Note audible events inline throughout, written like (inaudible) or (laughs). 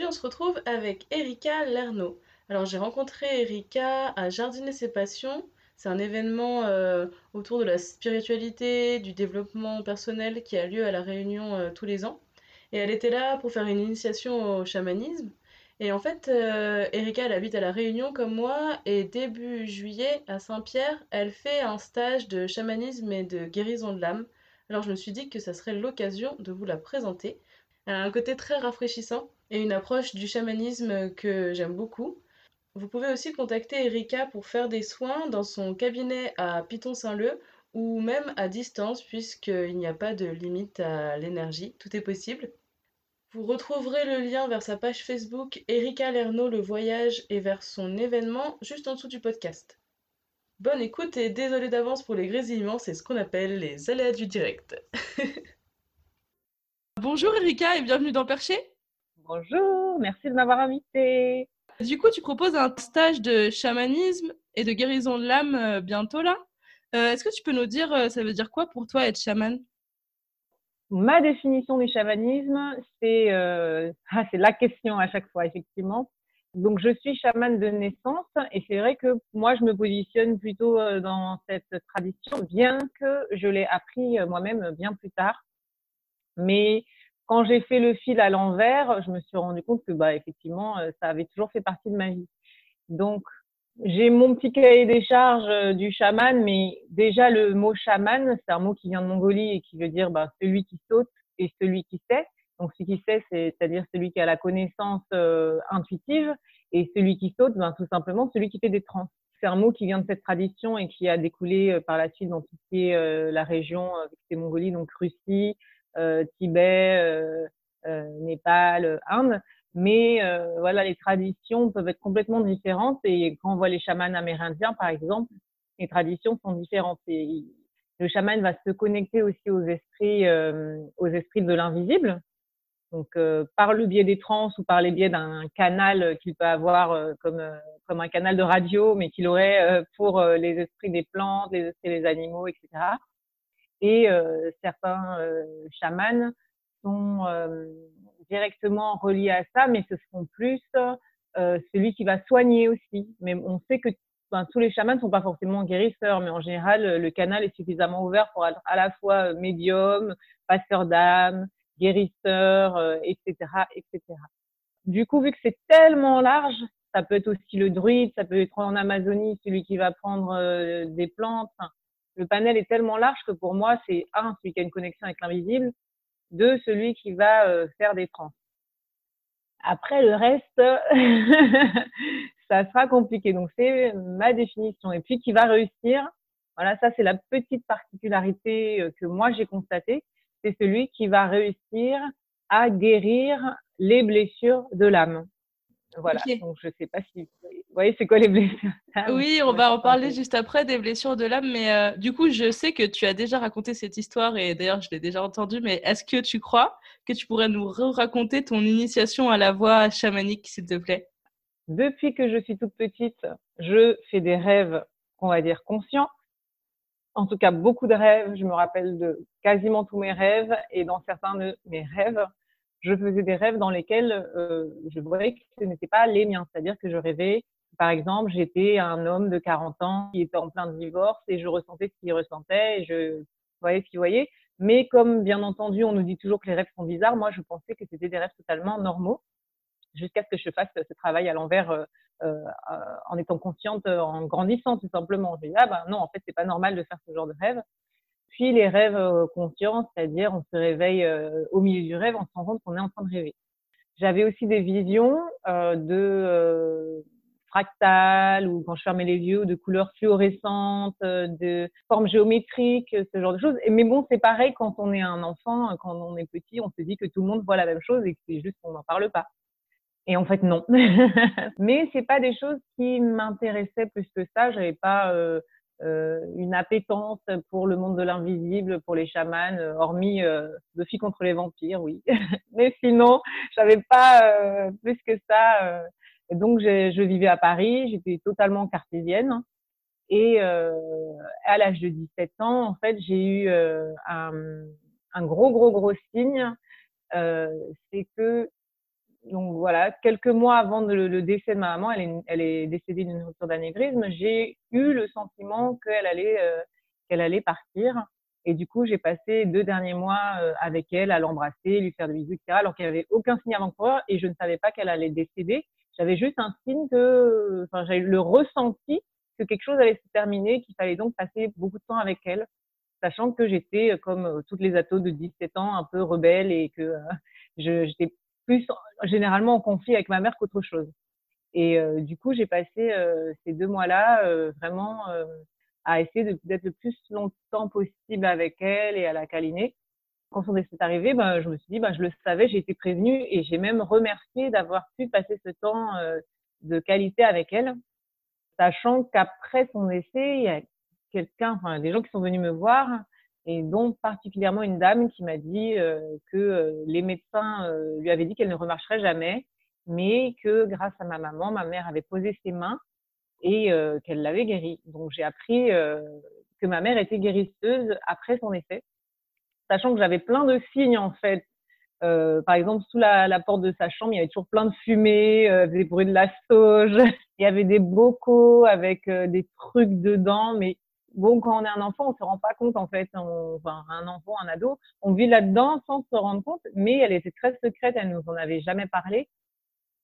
Aujourd'hui on se retrouve avec Erika Lernaud. Alors j'ai rencontré Erika à Jardiner ses passions. C'est un événement euh, autour de la spiritualité, du développement personnel qui a lieu à La Réunion euh, tous les ans. Et elle était là pour faire une initiation au chamanisme. Et en fait, euh, Erika, elle habite à La Réunion comme moi. Et début juillet, à Saint-Pierre, elle fait un stage de chamanisme et de guérison de l'âme. Alors je me suis dit que ça serait l'occasion de vous la présenter. Elle a un côté très rafraîchissant et une approche du chamanisme que j'aime beaucoup. Vous pouvez aussi contacter Erika pour faire des soins dans son cabinet à Piton-Saint-Leu ou même à distance puisqu'il n'y a pas de limite à l'énergie, tout est possible. Vous retrouverez le lien vers sa page Facebook Erika Lernaud le voyage et vers son événement juste en dessous du podcast. Bonne écoute et désolé d'avance pour les grésillements, c'est ce qu'on appelle les aléas du direct. (laughs) Bonjour Erika et bienvenue dans Perché. Bonjour, merci de m'avoir invité. Du coup, tu proposes un stage de chamanisme et de guérison de l'âme euh, bientôt là. Euh, Est-ce que tu peux nous dire, euh, ça veut dire quoi pour toi être chaman? Ma définition du chamanisme, c'est euh, (laughs) ah, c'est la question à chaque fois, effectivement. Donc, je suis chamane de naissance et c'est vrai que moi, je me positionne plutôt dans cette tradition, bien que je l'ai appris moi-même bien plus tard. Mais quand j'ai fait le fil à l'envers, je me suis rendu compte que, bah, effectivement, euh, ça avait toujours fait partie de ma vie. Donc, j'ai mon petit cahier des charges euh, du chaman, mais déjà le mot chaman, c'est un mot qui vient de Mongolie et qui veut dire bah, celui qui saute et celui qui sait. Donc, celui qui sait, c'est-à-dire celui qui a la connaissance euh, intuitive, et celui qui saute, ben, tout simplement celui qui fait des trans. C'est un mot qui vient de cette tradition et qui a découlé par la suite dans tout la région, avec ces Mongolie, donc Russie, Tibet, euh, euh, Népal, Inde. Mais euh, voilà, les traditions peuvent être complètement différentes. Et quand on voit les chamans amérindiens, par exemple, les traditions sont différentes. Et le chaman va se connecter aussi aux esprits, euh, aux esprits de l'invisible. Donc, euh, par le biais des trans ou par les biais d'un canal qu'il peut avoir euh, comme, euh, comme un canal de radio, mais qu'il aurait euh, pour euh, les esprits des plantes, les esprits des animaux, etc. Et euh, certains euh, chamans sont euh, directement reliés à ça, mais ce seront plus celui qui va soigner aussi. Mais on sait que enfin, tous les chamans ne sont pas forcément guérisseurs, mais en général, le canal est suffisamment ouvert pour être à la fois médium, passeur d'âme, guérisseur, euh, etc., etc. Du coup, vu que c'est tellement large, ça peut être aussi le druide, ça peut être en Amazonie, celui qui va prendre euh, des plantes. Le panel est tellement large que pour moi, c'est un, celui qui a une connexion avec l'invisible, deux, celui qui va euh, faire des trans. Après, le reste, (laughs) ça sera compliqué. Donc, c'est ma définition. Et puis, qui va réussir, voilà, ça, c'est la petite particularité euh, que moi, j'ai constatée. C'est celui qui va réussir à guérir les blessures de l'âme. Voilà. Donc, je sais pas si vous voyez, c'est quoi les blessures (laughs) l'âme Oui, on va en parler juste après des blessures de l'âme, mais euh, du coup, je sais que tu as déjà raconté cette histoire et d'ailleurs, je l'ai déjà entendue, mais est-ce que tu crois que tu pourrais nous raconter ton initiation à la voix chamanique, s'il te plaît? Depuis que je suis toute petite, je fais des rêves, on va dire, conscients. En tout cas, beaucoup de rêves. Je me rappelle de quasiment tous mes rêves. Et dans certains de mes rêves, je faisais des rêves dans lesquels euh, je voyais que ce n'était pas les miens. C'est-à-dire que je rêvais, par exemple, j'étais un homme de 40 ans qui était en plein divorce et je ressentais ce qu'il ressentait et je voyais ce qu'il voyait. Mais comme, bien entendu, on nous dit toujours que les rêves sont bizarres, moi, je pensais que c'était des rêves totalement normaux jusqu'à ce que je fasse ce travail à l'envers euh, euh, en étant consciente, en grandissant tout simplement. Je dis ah ben non, en fait c'est pas normal de faire ce genre de rêve. Puis les rêves euh, conscients, c'est-à-dire on se réveille euh, au milieu du rêve, on se rend compte qu'on est en train de rêver. J'avais aussi des visions euh, de fractales ou quand je fermais les yeux, de couleurs fluorescentes, de formes géométriques, ce genre de choses. Mais bon, c'est pareil quand on est un enfant, quand on est petit, on se dit que tout le monde voit la même chose et que c'est juste qu'on n'en parle pas. Et en fait, non. (laughs) Mais c'est pas des choses qui m'intéressaient plus que ça. J'avais pas une appétence pour le monde de l'invisible, pour les chamans, euh, hormis euh, de filles contre les vampires, oui. (laughs) Mais sinon, j'avais pas plus que ça. donc, je vivais à Paris. J'étais totalement cartésienne. Et à l'âge de 17 ans, en fait, j'ai eu un, un, gros, gros, gros signe. c'est que donc voilà, quelques mois avant le, décès de ma maman, elle est, elle est décédée d'une rupture d'anévrisme, j'ai eu le sentiment qu'elle allait, euh, qu'elle allait partir. Et du coup, j'ai passé deux derniers mois euh, avec elle à l'embrasser, lui faire des bisous, etc. Alors qu'il n'y avait aucun signe avant-coureur et je ne savais pas qu'elle allait décéder. J'avais juste un signe que, enfin, j'avais le ressenti que quelque chose allait se terminer, qu'il fallait donc passer beaucoup de temps avec elle, sachant que j'étais, comme toutes les atos de 17 ans, un peu rebelle et que j'étais plus généralement en conflit avec ma mère qu'autre chose. Et euh, du coup, j'ai passé euh, ces deux mois-là euh, vraiment à essayer d'être le plus longtemps possible avec elle et à la câliner. Quand son décès est arrivé, ben, je me suis dit, ben, je le savais, j'ai été prévenue et j'ai même remercié d'avoir pu passer ce temps de qualité avec elle, sachant qu'après son décès, il y a quelqu'un, enfin, des gens qui sont venus me voir et dont particulièrement une dame qui m'a dit euh, que euh, les médecins euh, lui avaient dit qu'elle ne remarcherait jamais, mais que grâce à ma maman, ma mère avait posé ses mains et qu'elle l'avait guérie. Donc j'ai appris que ma mère était guérisseuse après son effet, sachant que j'avais plein de signes en fait. par exemple, sous la, porte de sa chambre, il y avait toujours plein de fumée, des bruits de la sauge, (laughs) il y avait des bocaux avec des trucs dedans, mais bon, quand on est un enfant, on se rend pas compte en fait. enfin, un enfant, un ado, on vit là-dedans sans se rendre compte, mais elle était très secrète, elle nous en avait jamais parlé.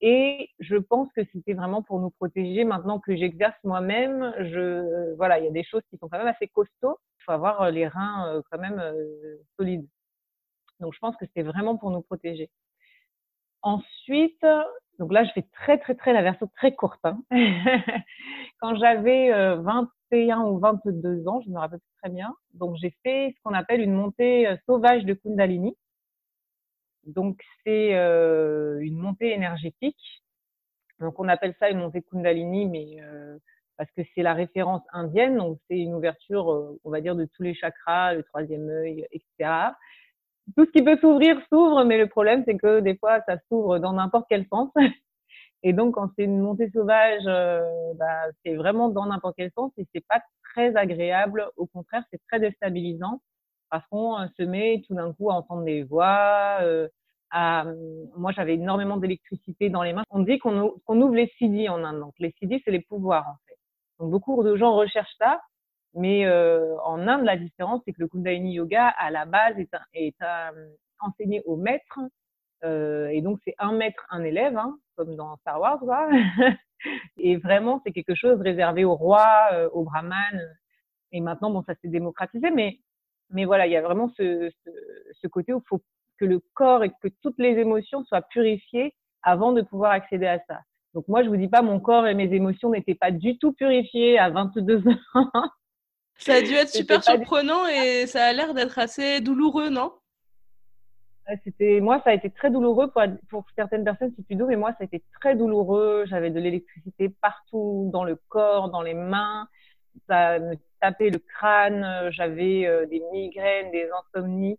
Et je pense que c'était vraiment pour nous protéger. Maintenant que j'exerce moi-même, je, voilà, il y a des choses qui sont quand même assez costauds. Il faut avoir euh, les reins euh, quand même euh, solides. Donc, je pense que c'était vraiment pour nous protéger. Ensuite, donc là, je fais très, très, très la version très courte. Hein. (laughs) Quand j'avais 21 ou 22 ans, je me rappelle très bien. Donc, j'ai fait ce qu'on appelle une montée sauvage de Kundalini. Donc, c'est une montée énergétique. Donc, on appelle ça une montée Kundalini, mais parce que c'est la référence indienne. Donc, c'est une ouverture, on va dire, de tous les chakras, le troisième œil, etc tout ce qui peut s'ouvrir s'ouvre, mais le problème, c'est que des fois, ça s'ouvre dans n'importe quel sens. (laughs) Et donc, quand c'est une montée sauvage, euh, bah, c'est vraiment dans n'importe quel sens et c'est pas très agréable. Au contraire, c'est très déstabilisant parce qu'on euh, se met tout d'un coup à entendre des voix. Euh, à... Moi, j'avais énormément d'électricité dans les mains. On dit qu'on ouvre les CD en Inde. Donc, les CD, c'est les pouvoirs, en fait. Donc, beaucoup de gens recherchent ça. Mais euh, en Inde, la différence, c'est que le Kundalini Yoga, à la base, est, est enseigné au maître. Euh, et donc, c'est un maître, un élève, hein, comme dans Star Wars. Quoi. (laughs) et vraiment, c'est quelque chose réservé aux rois, euh, aux brahmanes. Et maintenant, bon, ça s'est démocratisé. Mais, mais voilà, il y a vraiment ce, ce, ce côté où il faut que le corps et que toutes les émotions soient purifiées avant de pouvoir accéder à ça. Donc moi, je vous dis pas, mon corps et mes émotions n'étaient pas du tout purifiés à 22 ans. (laughs) Ça a dû être super surprenant et ça a l'air d'être assez douloureux, non? C'était moi ça a été très douloureux pour, pour certaines personnes c'est plus doux mais moi ça a été très douloureux. J'avais de l'électricité partout dans le corps dans les mains. Ça me tapait le crâne j'avais euh, des migraines des insomnies.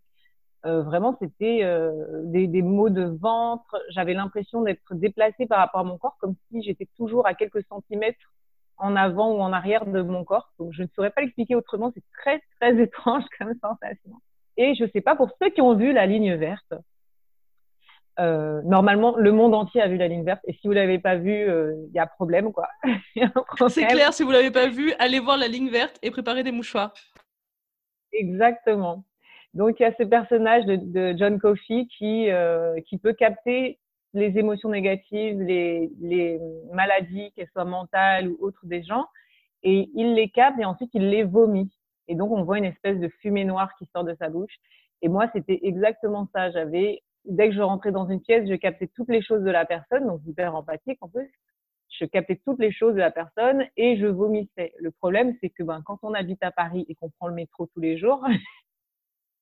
Euh, vraiment c'était euh, des, des maux de ventre. J'avais l'impression d'être déplacée par rapport à mon corps comme si j'étais toujours à quelques centimètres en avant ou en arrière de mon corps. Donc, je ne saurais pas l'expliquer autrement. C'est très, très (laughs) étrange comme sensation. Et je ne sais pas, pour ceux qui ont vu la ligne verte, euh, normalement, le monde entier a vu la ligne verte. Et si vous l'avez pas vue, il euh, y a problème, quoi. (laughs) C'est clair, si vous l'avez pas vue, allez voir la ligne verte et préparez des mouchoirs. Exactement. Donc, il y a ce personnage de, de John Coffey qui, euh, qui peut capter les émotions négatives, les, maladies, qu'elles soient mentales ou autres des gens, et il les capte et ensuite il les vomit. Et donc on voit une espèce de fumée noire qui sort de sa bouche. Et moi, c'était exactement ça. J'avais, dès que je rentrais dans une pièce, je captais toutes les choses de la personne, donc hyper empathique en plus. je captais toutes les choses de la personne et je vomissais. Le problème, c'est que ben, quand on habite à Paris et qu'on prend le métro tous les jours,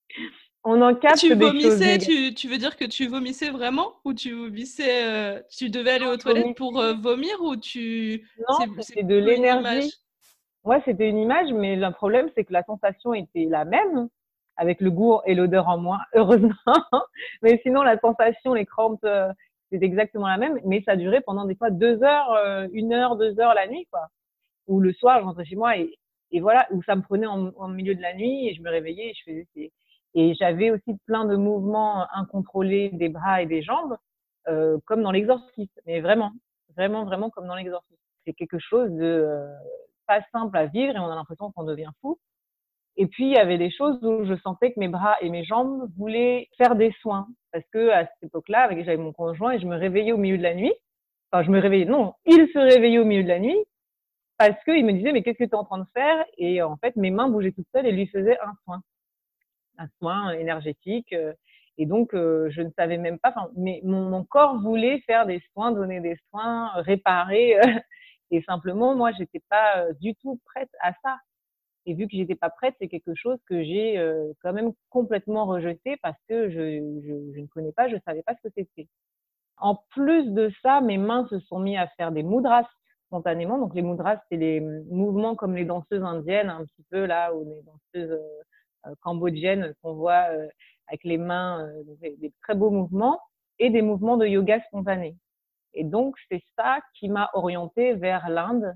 (laughs) on en capte tu des vomissais, tu, tu, veux dire que tu vomissais vraiment ou tu vomissais, euh, tu devais aller aux toilettes pour euh, vomir ou tu... Non, c'est de l'énergie. Ouais, c'était une image, mais le problème, c'est que la sensation était la même, avec le goût et l'odeur en moins, (laughs) heureusement. mais sinon, la sensation, les crampes, euh, c'était exactement la même, mais ça durait pendant des fois deux heures, une heure, deux heures la nuit, quoi. Ou le soir, je rentrais chez moi et, et voilà, où ça me prenait en, en, milieu de la nuit et je me réveillais et je faisais et j'avais aussi plein de mouvements incontrôlés des bras et des jambes, euh, comme dans l'exorcisme, mais vraiment, vraiment, vraiment comme dans l'exorcisme. C'est quelque chose de euh, pas simple à vivre et on a l'impression qu'on devient fou. Et puis, il y avait des choses où je sentais que mes bras et mes jambes voulaient faire des soins. Parce que à cette époque-là, j'avais mon conjoint et je me réveillais au milieu de la nuit. Enfin, je me réveillais, non, il se réveillait au milieu de la nuit parce qu'il me disait, mais qu'est-ce que tu es en train de faire? Et en fait, mes mains bougeaient toutes seules et lui faisaient un soin. Un soin énergétique. Euh, et donc, euh, je ne savais même pas, mais mon, corps voulait faire des soins, donner des soins, réparer. (laughs) et simplement, moi, j'étais pas euh, du tout prête à ça. Et vu que j'étais pas prête, c'est quelque chose que j'ai euh, quand même complètement rejeté parce que je, je, ne connais pas, je savais pas ce que c'était. En plus de ça, mes mains se sont mis à faire des mudras spontanément. Donc les mudras, c'est les mouvements comme les danseuses indiennes, un petit peu là, ou les danseuses euh, euh cambodgiennes qu'on voit euh, avec les mains, euh, des, très beaux mouvements, et des mouvements de yoga spontanés. Et donc c'est ça qui m'a orientée vers l'Inde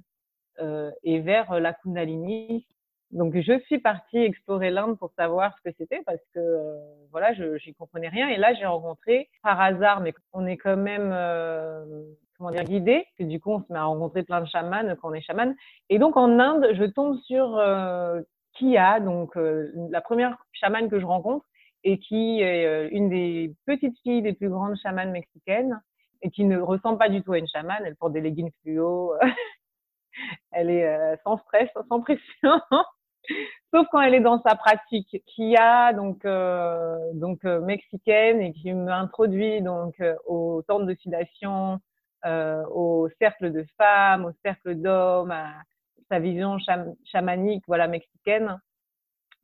et vers la Kundalini, donc je suis partie explorer l'Inde pour savoir ce que c'était parce que voilà, je j'y comprenais rien. Et là j'ai rencontré par hasard mais on est quand même comment dire guidé que du coup on se met à rencontrer plein de chamans quand on est chaman. Et donc en Inde, je tombe sur euh, Kia donc euh, la première chamane que je rencontre et qui est euh, une des petites filles des plus grandes chamanes mexicaines et qui ne ressemble pas du tout à une chamane, elle porte des leggings fluo. (laughs) elle est sans stress, sans pression. (laughs) Sauf quand elle est dans sa pratique, qui donc euh, donc euh, mexicaine et qui m'introduit donc euh, au temps de sudation, euh, au cercle de femmes, au cercle d'hommes, à sa vision cham chamanique, voilà mexicaine,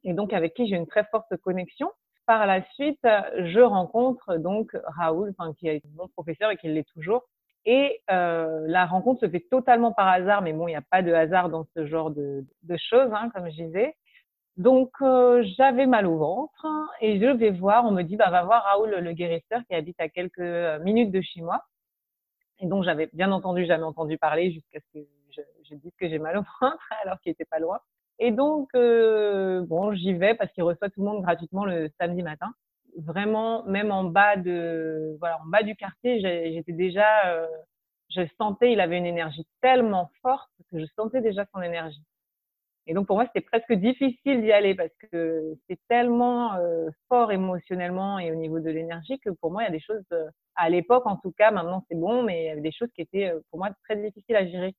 et donc avec qui j'ai une très forte connexion. Par la suite, je rencontre donc Raoul, qui est mon professeur et qui l'est toujours, et euh, la rencontre se fait totalement par hasard, mais bon, il n'y a pas de hasard dans ce genre de, de choses, hein, comme je disais. Donc, euh, j'avais mal au ventre et je vais voir, on me dit, bah, va voir Raoul le guérisseur qui habite à quelques euh, minutes de chez moi. Et donc, j'avais bien entendu, jamais entendu parler jusqu'à ce que je, je dise que j'ai mal au (laughs) ventre alors qu'il n'était pas loin. Et donc, euh, bon, j'y vais parce qu'il reçoit tout le monde gratuitement le samedi matin vraiment, même en bas de, voilà, en bas du quartier, j'étais déjà, euh, je sentais, il avait une énergie tellement forte que je sentais déjà son énergie. Et donc pour moi, c'était presque difficile d'y aller parce que c'est tellement euh, fort émotionnellement et au niveau de l'énergie que pour moi, il y a des choses, euh, à l'époque en tout cas, maintenant c'est bon, mais il y avait des choses qui étaient euh, pour moi très difficiles à gérer.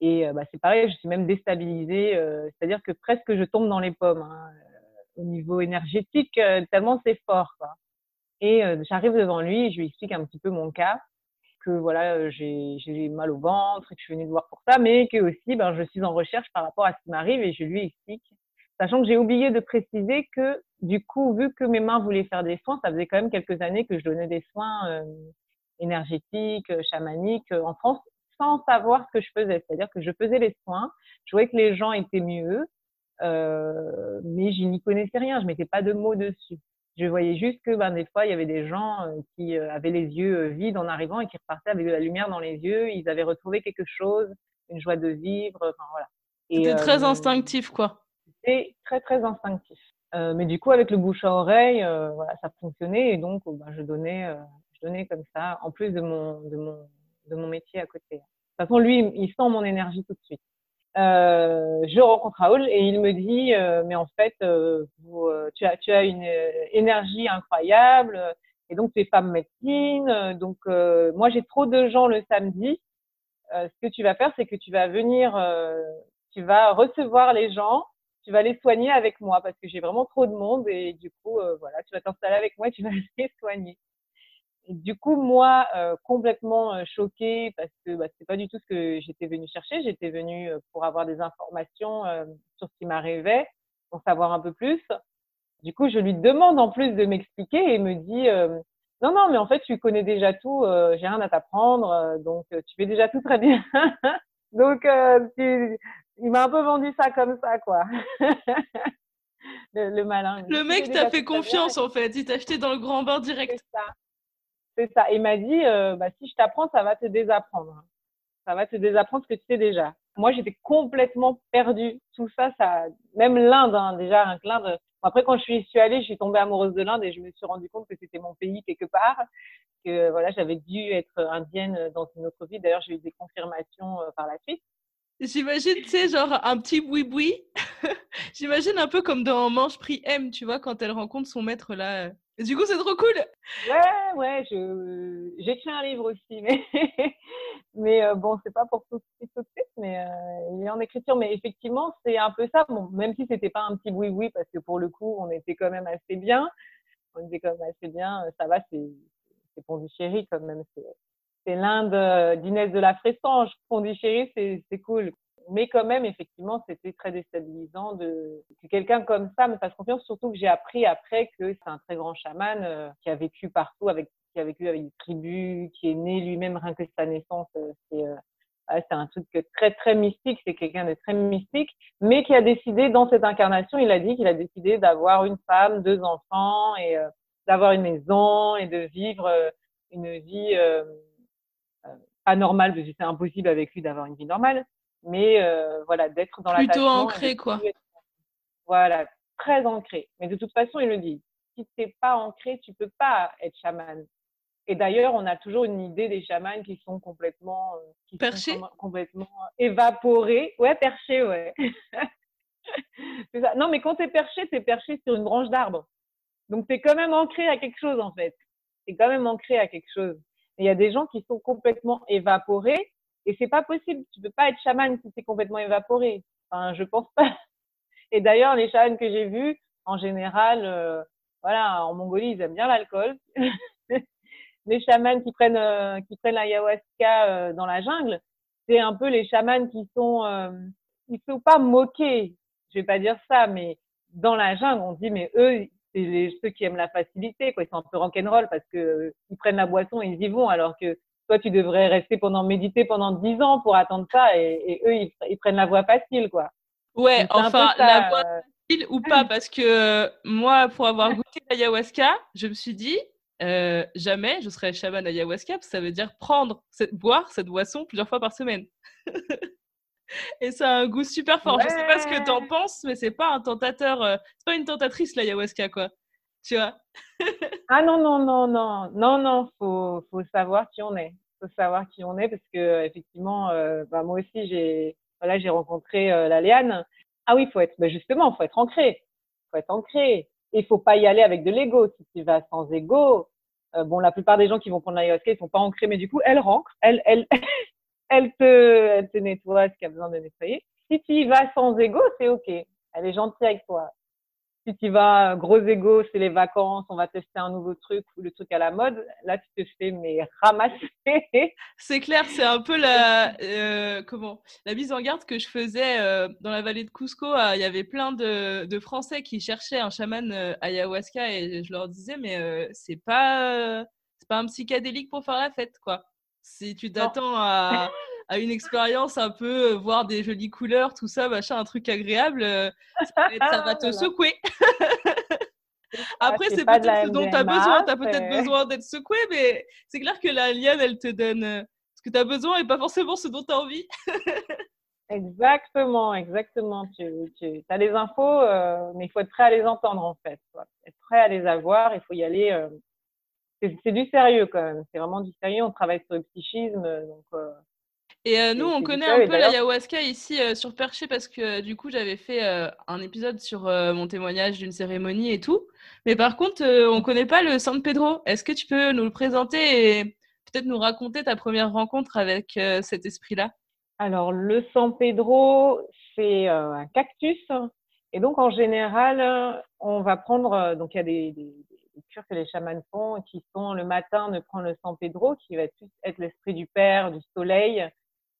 Et euh, bah, c'est pareil, je suis même déstabilisée, c'est-à-dire que presque je tombe dans les pommes. Hein au niveau énergétique, euh, tellement c'est fort. Quoi. Et euh, j'arrive devant lui je lui explique un petit peu mon cas, que voilà, euh, j'ai mal au ventre et que je suis venue te voir pour ça, mais que aussi, ben, je suis en recherche par rapport à ce qui m'arrive et je lui explique. Sachant que j'ai oublié de préciser que, du coup, vu que mes mains voulaient faire des soins, ça faisait quand même quelques années que je donnais des soins euh, énergétiques, chamaniques en France, sans savoir ce que je faisais. C'est-à-dire que je faisais les soins, je voyais que les gens étaient mieux, euh, mais je n'y connaissais rien, je mettais pas de mots dessus. Je voyais juste que ben, des fois, il y avait des gens euh, qui euh, avaient les yeux vides en arrivant et qui repartaient avec de la lumière dans les yeux. Ils avaient retrouvé quelque chose, une joie de vivre. Enfin, voilà. C'était très instinctif, quoi. C'était très, très instinctif. Euh, mais du coup, avec le bouche à oreille, euh, voilà, ça fonctionnait et donc ben, je donnais, je donnais comme ça, en plus de mon, de mon, de mon métier à côté. De toute façon, lui, il sent mon énergie tout de suite euh, je rencontre Raoul et il me dit euh, mais en fait euh, euh, tu as tu as une euh, énergie incroyable et donc tu es femme médecine donc moi j'ai trop de gens le samedi. Ce que tu vas faire c'est que tu vas venir tu vas recevoir les gens tu vas les soigner avec moi parce que j'ai vraiment trop de monde et du coup voilà tu vas t'installer avec moi et tu vas (laughs) les soigner. Du coup, moi, euh, complètement euh, choquée parce que bah, c'est pas du tout ce que j'étais venue chercher. J'étais venue euh, pour avoir des informations sur ce qui m'arrivait, pour savoir un peu plus. Du coup, je lui demande en plus de m'expliquer et il me dit non, non, mais en fait, tu connais déjà tout. J'ai rien à t'apprendre, donc tu fais déjà tout très bien. (laughs) donc, il m'a un peu vendu ça comme ça, quoi. (laughs) le, malin. Le mec t'a fait confiance en fait. Il t'a acheté dans le grand bain direct. C'est ça. C'est ça. Il m'a dit, euh, bah, si je t'apprends, ça va te désapprendre. Ça va te désapprendre ce que tu sais déjà. Moi, j'étais complètement perdue. Tout ça, ça, même l'Inde, hein, déjà. Après, quand je suis, allée, je suis tombée amoureuse de l'Inde et je me suis rendu compte que c'était mon pays quelque part. Que voilà, j'avais dû être indienne dans une autre vie. D'ailleurs, j'ai eu des confirmations euh, par la suite. J'imagine, tu sais, genre un petit boui-boui. (laughs) J'imagine un peu comme dans Manche Prix M, tu vois, quand elle rencontre son maître là. Du coup, c'est trop cool. Ouais, ouais, je... j'écris un livre aussi, (laughs) mais, mais euh, bon, c'est pas pour tout, de suite, mais euh, il est en écriture. Mais effectivement, c'est un peu ça. Bon, même si c'était pas un petit boui-boui, parce que pour le coup, on était quand même assez bien. On était quand même assez bien. Ça va, c'est, c'est Pondichéry quand même. C'est, c'est l'Inde euh, d'Inès de la Fressange. Pondichéry, c'est, c'est cool mais quand même, effectivement, c'était très déstabilisant de que quelqu'un comme ça me fasse confiance. Surtout que j'ai appris après que c'est un très grand chaman euh, qui a vécu partout, avec qui a vécu avec des tribus, qui est né lui-même rien que sa naissance. Euh, c'est euh, un truc très très mystique. C'est quelqu'un de très mystique, mais qui a décidé dans cette incarnation, il a dit qu'il a décidé d'avoir une femme, deux enfants et d'avoir une maison et de vivre une vie pas normale, parce que c'est impossible avec lui d'avoir une vie normale, mais euh, voilà, d'être dans la Plutôt ancré, quoi. Voilà, très ancré. Mais de toute façon, il le dit, si tu n'es pas ancré, tu peux pas être chaman. Et d'ailleurs, on a toujours une idée des chamans qui sont complètement, euh, qui perchés, complètement évaporés. Ouais, perchés, ouais. (laughs) ça. Non, mais quand tu es perché, tu es perché sur une branche d'arbre. Donc, tu es quand même ancré à quelque chose, en fait. Tu es quand même ancré à quelque chose. Il y a des gens qui sont complètement évaporés et c'est pas possible. Tu peux pas être chaman si c'est complètement évaporé. Enfin, je pense pas. Et d'ailleurs, les chamans que j'ai vus, en général, euh, voilà, en Mongolie, ils aiment bien l'alcool. (laughs) les chamans qui prennent euh, qui prennent l'ayahuasca euh, dans la jungle, c'est un peu les chamans qui sont euh, ils sont pas moqués. Je vais pas dire ça, mais dans la jungle, on dit mais eux, c'est ceux qui aiment la facilité, quoi. Ils sont un peu rock'n'roll parce que ils prennent la boisson, ils y vont, alors que toi, tu devrais rester pendant méditer pendant dix ans pour attendre ça, et, eux, ils, prennent la voie facile, quoi. Ouais, enfin, la voie euh, facile ou pas, parce que euh, moi, pour avoir (laughs) goûté l'ayahuasca, je me suis dit, euh, jamais je serais chaman ayahuasca, parce que ça veut dire prendre, boire cette boisson plusieurs fois par semaine. (laughs) Et ça a un goût super fort. Je sais pas ce que tu en penses, mais c'est pas un tentateur, c'est pas une tentatrice l'ayahuasca, quoi tu vois. (laughs) ah non, non, non, non, non, non, faut, faut savoir qui on est. Faut savoir qui on est parce que effectivement, euh, bah, moi aussi, j'ai voilà, j'ai rencontré euh, la Léane. Ah oui, faut être, bah, justement, faut être ancré. Faut être ancré. Et faut pas y aller avec de l'ego. Si tu vas sans ego, euh, bon, la plupart des gens qui vont prendre l'ayahuasca, ils sont pas ancrés, mais du coup, elle rentre, elle, elle, (laughs) elle te, elle te nettoie ce qu'il y a besoin de nettoyer. Si tu y vas sans ego, c'est ok. Elle est gentille avec toi si tu vas gros ego, c'est les vacances, on va tester un nouveau truc ou le truc à la mode, là tu te fais mais ramasser. (laughs) C'est clair, c'est un peu la euh, comment la mise en garde que je faisais euh, dans la vallée de Cusco. Euh, il y avait plein de, de, Français qui cherchaient un chaman ayahuasca et je leur disais mais c'est pas c'est pas un psychédélique pour faire la fête quoi. Si tu t'attends à (laughs) à une expérience un peu, euh, voir des jolies couleurs, tout ça, machin, un truc agréable, euh, ça va, te secouer. (laughs) Après, c'est peut-être ce dont tu as besoin. Tu as peut-être besoin d'être secoué, mais c'est clair que la liane, elle te donne euh, ce que tu as besoin et pas forcément ce dont tu as envie. (laughs) exactement, exactement. Tu, tu as les infos, mais il faut être prêt à les entendre en fait. Être prêt à les avoir, il faut y aller. c'est du sérieux quand même. C'est vraiment du sérieux. On travaille sur le psychisme. Donc, et euh, nous, on connaît un peu l'ayahuasca ici euh, sur Perché parce que du coup, j'avais fait euh, un épisode sur mon témoignage d'une cérémonie et tout. Mais par contre, on ne connaît pas le San Pedro. Est-ce que tu peux nous le présenter et peut-être nous raconter ta première rencontre avec cet esprit-là? Alors, le San Pedro, c'est un cactus. Et donc, en général, on va prendre, donc il y a des, lectures que les chamans font, qui sont le matin de prendre le San Pedro, qui va être, être l'esprit du Père, du soleil, euh,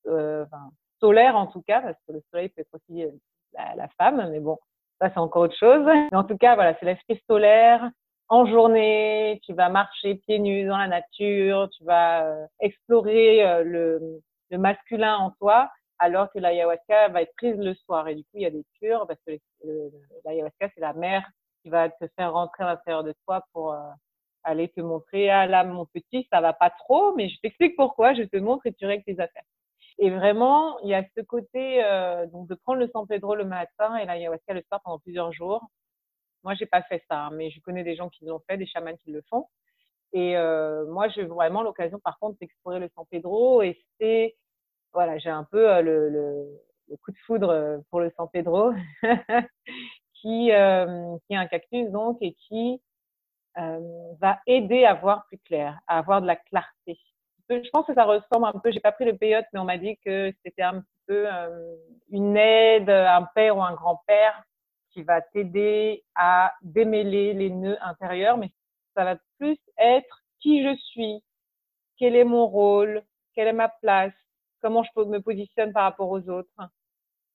enfin, solaire en tout cas, parce que le soleil peut être aussi euh, la, femme, mais bon, ça c'est encore autre chose. (laughs) Mais en tout cas, voilà, c'est l'esprit solaire. En journée, tu vas marcher pieds nus dans la nature, tu vas euh, explorer le, le masculin en toi, alors que l'ayahuasca va être prise le soir. Et du coup, il y a des cures, parce que l'ayahuasca, c'est la mère qui va te faire rentrer à l'intérieur de toi pour euh, aller te montrer, ah là, mon petit, ça va pas trop, mais je t'explique pourquoi, je te montre et tu règles tes affaires. Et vraiment, il y a ce côté euh, donc de prendre le San Pedro le matin et l'ayahuasca le soir pendant plusieurs jours. Moi, j'ai pas fait ça, hein, mais je connais des gens qui l'ont fait, des chamans qui le font. Et euh, moi, j'ai vraiment l'occasion, par contre, d'explorer le San Pedro. Et c'est, voilà, j'ai un peu euh, le, coup de foudre pour le San Pedro. (laughs) qui, est un cactus donc et qui va aider à voir plus clair, à avoir de la clarté. Je pense que ça ressemble un peu, j'ai pas pris le peyote, mais on m'a dit que c'était un peu euh, une aide, un père ou un grand-père qui va t'aider à démêler les nœuds intérieurs, mais ça va plus être qui je suis, quel est mon rôle, quelle est ma place, comment je me positionne par rapport aux autres.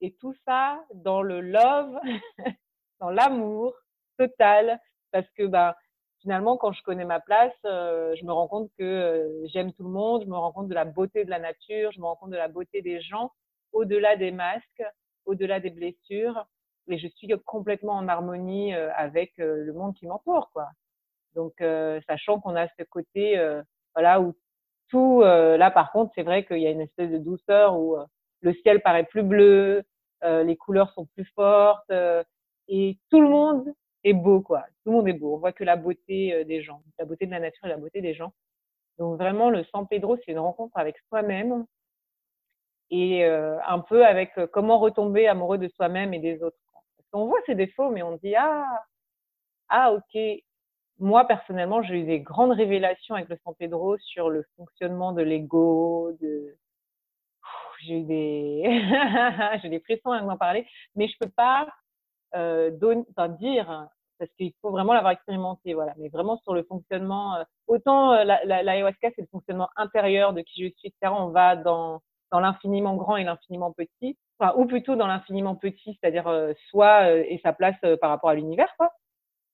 Et tout ça dans le love (laughs) dans l'amour total, parce que bah, finalement, quand je connais ma place, euh, je me rends compte que euh, j'aime tout le monde, je me rends compte de la beauté de la nature, je me rends compte de la beauté des gens, au-delà des masques, au-delà des blessures, et je suis complètement en harmonie euh, avec le monde qui m'entoure, quoi. Donc, sachant qu'on a ce côté, voilà, où tout, là par contre, c'est vrai qu'il y a une espèce de douceur où le ciel paraît plus bleu, les couleurs sont plus fortes, et tout le monde est beau, quoi. Tout le monde est beau. On voit que la beauté euh, des gens, la beauté de la nature et la beauté des gens. Donc vraiment, le San Pedro, c'est une rencontre avec soi-même et euh, un peu avec euh, comment retomber amoureux de soi-même et des autres. Parce qu'on voit ses défauts, mais on dit ah ah ok. Moi personnellement, j'ai eu des grandes révélations avec le San Pedro sur le fonctionnement de l'ego, de j'ai eu des (laughs) j'ai des frissons à en parler, mais je peux pas euh, dire, parce qu'il faut vraiment l'avoir expérimenté, voilà. Mais vraiment sur le fonctionnement, euh, autant euh, l'ayahuasca, la, c'est le fonctionnement intérieur de qui je suis, etc. On va dans, dans l'infiniment grand et l'infiniment petit, enfin, ou plutôt dans l'infiniment petit, c'est-à-dire euh, soi et sa place par rapport à l'univers, quoi.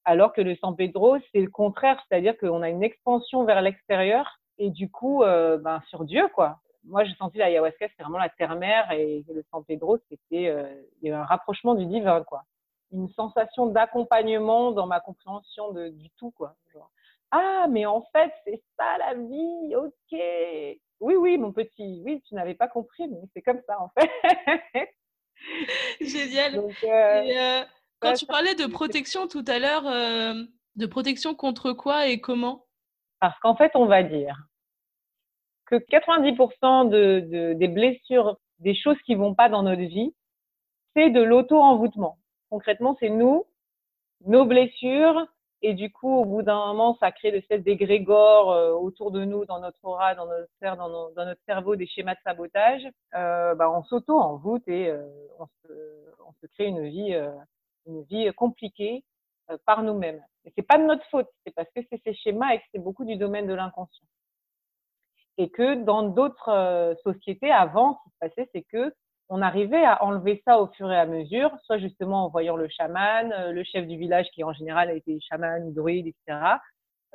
Alors que le San Pedro, c'est le contraire, c'est-à-dire qu'on a une expansion vers l'extérieur et du coup, ben, sur Dieu, quoi moi, j'ai senti l'ayahuasca, c'est vraiment la terre-mère et le San Pedro, c'était euh, il un rapprochement du divin, quoi une sensation d'accompagnement dans ma compréhension de, du tout, quoi. ah, mais en fait, c'est ça la vie, ok. Oui, oui, mon petit, oui, tu n'avais pas compris, mais c'est comme ça, en fait. (laughs) Génial. Donc, euh, euh, quand tu parlais de protection tout à l'heure, euh, de protection contre quoi et comment? Parce qu'en fait, on va dire que 90% de, de, des blessures, des choses qui vont pas dans notre vie, c'est de l'auto-envoûtement concrètement, c'est nous, nos blessures, et du coup, au bout d'un moment, ça crée des espèces d'égrégores euh, autour de nous, dans notre aura, dans notre, cerveau, des schémas de sabotage. Euh, bah, on s'auto-envoûte et euh, on, se, on, se, crée une vie, euh, une vie compliquée euh, par nous-mêmes. Et c'est pas de notre faute, c'est parce que c'est ces schémas et que c'est beaucoup du domaine de l'inconscient. Et que dans d'autres sociétés, avant, ce qui se passait, c'est que on arrivait à enlever ça au fur et à mesure, soit justement en voyant le chaman, euh, le chef du village qui en général a été chaman, druide, etc.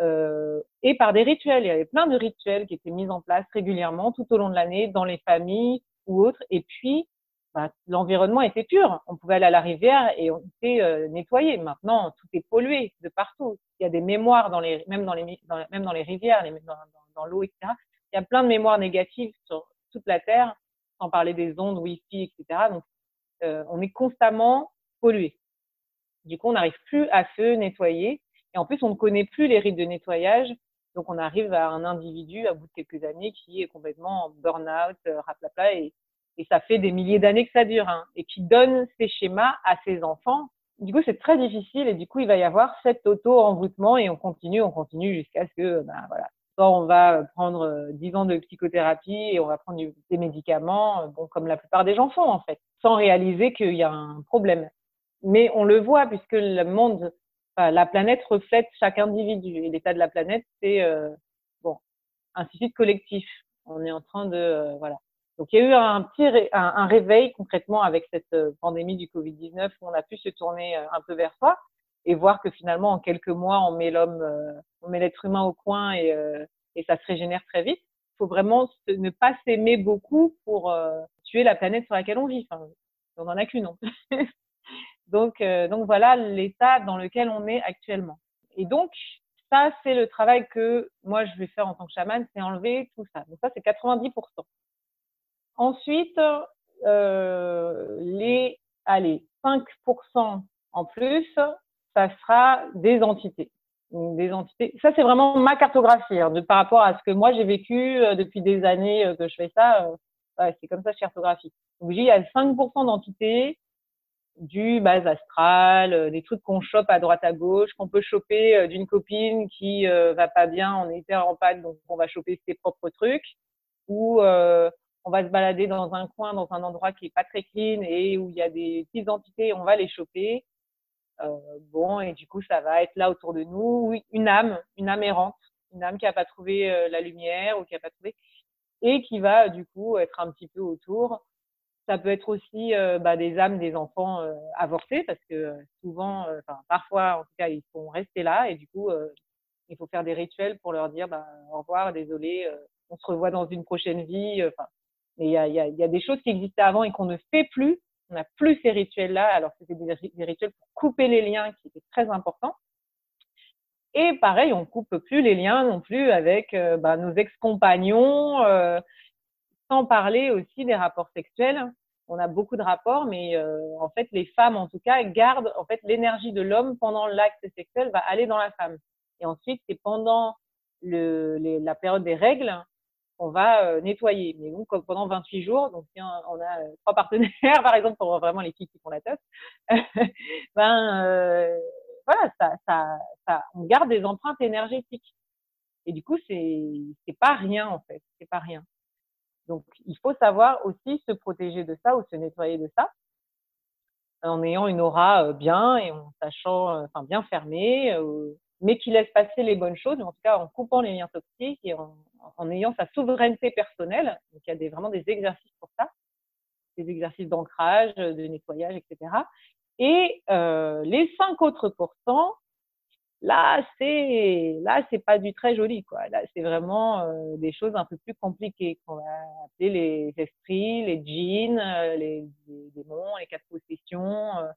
Euh, et par des rituels. Il y avait plein de rituels qui étaient mis en place régulièrement tout au long de l'année dans les familles ou autres. Et puis, bah, l'environnement était pur. On pouvait aller à la rivière et on était euh, nettoyé. Maintenant, tout est pollué de partout. Il y a des mémoires dans les, même dans les, même dans les rivières, dans, dans, dans l'eau, etc. Il y a plein de mémoires négatives sur toute la terre sans parler des ondes Wi-Fi, etc. Donc, euh, on est constamment pollué. Du coup, on n'arrive plus à se nettoyer. Et en plus, on ne connaît plus les rites de nettoyage. Donc, on arrive à un individu, à bout de quelques années, qui est complètement en burn-out, euh, raplapla, et, et ça fait des milliers d'années que ça dure, hein, et qui donne ces schémas à ses enfants. Du coup, c'est très difficile, et du coup, il va y avoir cet auto-envoûtement, et on continue, on continue jusqu'à ce que, ben, voilà, on va prendre 10 ans de psychothérapie et on va prendre des médicaments, bon, comme la plupart des gens font en fait, sans réaliser qu'il y a un problème. Mais on le voit puisque le monde la planète reflète chaque individu. Et l'état de la planète, c'est bon, un suicide collectif. On est en train de voilà. Donc il y a eu un petit un, réveil concrètement avec cette pandémie du Covid-19 où on a pu se tourner un peu vers soi et voir que finalement en quelques mois on met l'homme, on met l'être humain au coin et, et ça se régénère très vite. Il faut vraiment ne pas s'aimer beaucoup pour tuer la planète sur laquelle on vit. Enfin, on n'en a qu'une. (laughs) donc, euh, donc voilà l'état dans lequel on est actuellement. Et donc, ça, c'est le travail que moi, je vais faire en tant que chaman, c'est enlever tout ça. Donc ça, c'est 90%. Ensuite, euh, les allez, 5% en plus, ça sera des entités. Des entités. Ça, c'est vraiment ma cartographie hein, de, par rapport à ce que moi j'ai vécu euh, depuis des années euh, que je fais ça. Euh, c'est comme ça, cartographie. Donc, il y a 5% d'entités du base astral, euh, des trucs qu'on chope à droite à gauche, qu'on peut choper euh, d'une copine qui va pas bien, on est hyper en panne, donc on va choper ses propres trucs, ou on va se balader dans un coin, dans un endroit qui est pas très clean et où il y a des petites entités, on va les choper. Bon, et du coup, ça va être là autour de nous, une âme, une âme errante, une âme qui a pas trouvé la lumière ou qui a pas trouvé, et qui va du coup être un petit peu autour ça peut être aussi euh, bah, des âmes des enfants euh, avortés parce que euh, souvent, parfois en tout cas, ils sont restés là et du coup, il faut faire des rituels pour leur dire bah, au revoir, désolé, on se revoit dans une prochaine vie. Enfin, il y a, y, y a, des choses qui existaient avant et qu'on ne fait plus. On n'a plus ces rituels-là. Alors c'était des, rituels pour couper les liens qui étaient très importants. Et pareil, on coupe plus les liens non plus avec bah, nos ex-compagnons sans parler aussi des rapports sexuels. On a beaucoup de rapports, mais euh, en fait, les femmes, en tout cas, gardent en fait l'énergie de l'homme pendant l'acte sexuel va aller dans la femme. Et ensuite, c'est pendant la période des règles qu'on va euh, nettoyer. Mais donc, pendant 28 jours, donc on a euh, trois partenaires, (laughs) par exemple, pour vraiment les filles qui font la teuf, (laughs) ben voilà, ça, ça, ça, on garde des empreintes énergétiques. Et du coup, c'est c'est pas rien en fait, c'est pas rien. Donc, il faut savoir aussi se protéger de ça ou se nettoyer de ça en ayant une aura euh, bien et en sachant, euh, enfin, bien fermée, euh, mais qui laisse passer les bonnes choses, en tout cas en coupant les liens toxiques et en, ayant sa souveraineté personnelle. Donc, il y a des, vraiment des exercices pour ça, des exercices d'ancrage, de nettoyage, etc. Et les cinq autres pourcents, Là, c'est là, c'est pas du très joli, quoi. Là, c'est vraiment euh, des choses un peu plus compliquées qu'on va appeler les esprits, les djinns, euh, les, les, démons, les quatre possessions. Euh,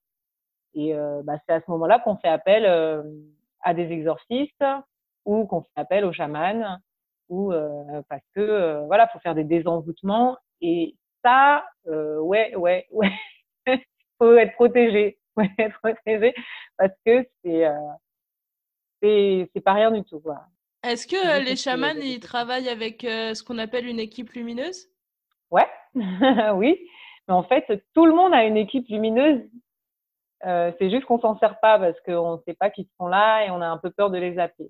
et bah, c'est à ce moment-là qu'on fait appel à des exorcistes ou qu'on fait appel aux chamans ou parce que voilà, faut faire des désenvoûtements et ça, ouais, ouais, ouais, (laughs) faut être protégé, ouais, être protégé parce que c'est c'est pas rien du tout. Est-ce que les chamans, ils travaillent avec ce qu'on appelle une équipe lumineuse? Ouais, (laughs) oui. Mais en fait, tout le monde a une équipe lumineuse. C'est juste qu'on s'en sert pas parce qu'on ne sait pas qui sont là et on a un peu peur de les appeler.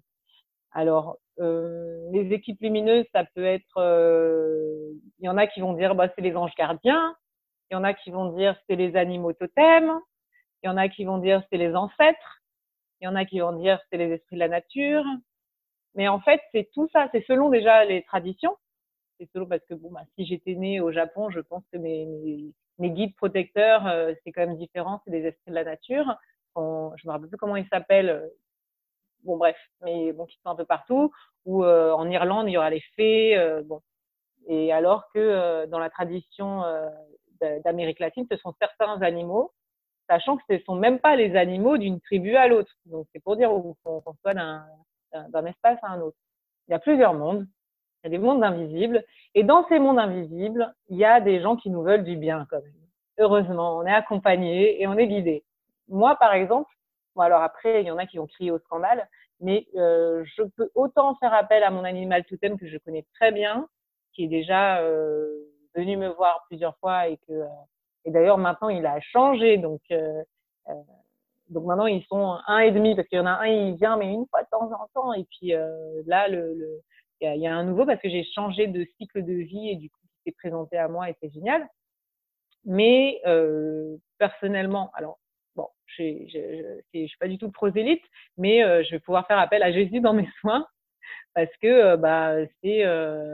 Alors, les équipes lumineuses, ça peut être, il y en a qui vont dire, bah, c'est les anges gardiens. Il y en a qui vont dire, c'est les animaux totems. Il y en a qui vont dire, c'est les ancêtres. Il y en a qui vont dire c'est les esprits de la nature. Mais en fait, c'est tout ça. C'est selon déjà les traditions. C'est selon parce que bon, bah, si j'étais née au Japon, je pense que mes, mes, guides protecteurs, euh, c'est quand même différent. C'est des esprits de la nature. On, je me rappelle plus comment ils s'appellent. Bon, bref, mais bon, qui sont un peu partout. Ou euh, en Irlande, il y aura les fées. Euh, bon. Et alors que dans la tradition d'Amérique latine, ce sont certains animaux sachant que ce ne sont même pas les animaux d'une tribu à l'autre. Donc, c'est pour dire qu'on soit d'un espace à un autre. Il y a plusieurs mondes. Il y a des mondes invisibles. Et dans ces mondes invisibles, il y a des gens qui nous veulent du bien, quand même. Heureusement, on est accompagnés et on est guidés. Moi, par exemple, bon, alors après, il y en a qui ont crié au scandale, mais euh, je peux autant faire appel à mon animal totem que je connais très bien, qui est déjà euh, venu me voir plusieurs fois et que euh, et d'ailleurs, maintenant, il a changé. Donc, donc maintenant, ils sont un et demi parce qu'il y en a un, il vient, mais une fois de temps en temps. Et puis là, le, il y, a un nouveau parce que j'ai changé de cycle de vie et du coup, il s'est présenté à moi et c'est génial. Mais euh, personnellement, alors bon, je ne suis pas du tout prosélyte, mais je vais pouvoir faire appel à Jésus dans mes (laughs) soins parce que bah, c'est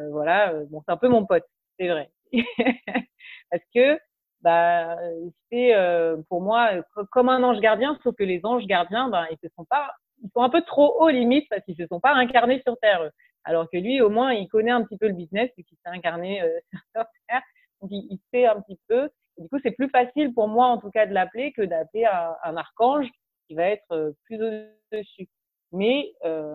voilà, bon, c'est un peu mon pote, c'est vrai. (laughs) parce que bah, c'est pour moi comme un ange gardien, sauf que les anges gardiens, ben, ils sont pas, ils sont un peu trop hauts limite parce qu'ils se sont pas incarnés sur Terre. Alors que lui, au moins, il connaît un petit peu le business puisqu'il s'est incarné (laughs) Terre. Donc, il, sait un petit peu. du coup, c'est plus facile pour moi, en tout cas, de l'appeler que d'appeler un, un, archange qui va être plus au-dessus. Mais euh,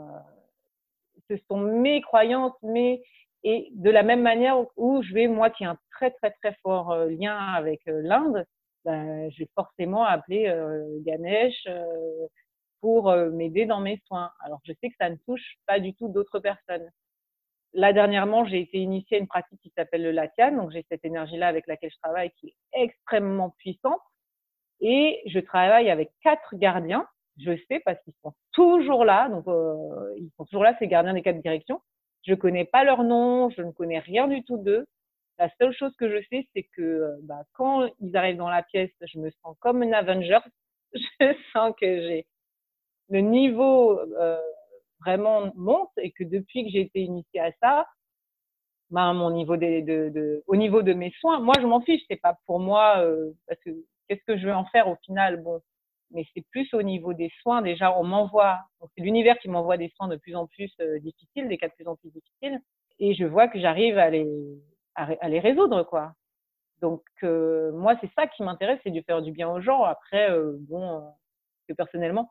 ce sont mes croyances, mes et de la même manière où je vais, moi qui ai un très très très fort euh, lien avec euh, l'Inde, ben, je vais forcément appeler euh, Ganesh pour m'aider dans mes soins. Alors je sais que ça ne touche pas du tout d'autres personnes. Là dernièrement, j'ai été initiée à une pratique qui s'appelle le Latian, donc j'ai cette énergie-là avec laquelle je travaille qui est extrêmement puissante. Et je travaille avec quatre gardiens je sais parce qu'ils sont toujours là, donc euh, ils sont toujours là, ces gardiens des quatre directions. Je connais pas leur nom, je ne connais rien du tout d'eux. La seule chose que je sais, c'est que euh, bah, quand ils arrivent dans la pièce, je me sens comme une Avenger. (laughs) Je sens que j'ai le niveau euh, vraiment monte et que depuis que j'ai été initiée à ça, bah, mon niveau de, de, de, au niveau de mes soins, moi je m'en fiche, c'est pas pour moi euh, parce que qu'est-ce que je vais en faire au final? Bon, mais c'est plus au niveau des soins. Déjà, on m'envoie, c'est l'univers qui m'envoie des soins de plus en plus euh, difficiles, des cas de plus en plus difficiles, et je vois que j'arrive à les, à, les résoudre, quoi. Donc, euh, moi, c'est ça qui m'intéresse, c'est de faire du bien aux gens. Après, euh, bon, que personnellement,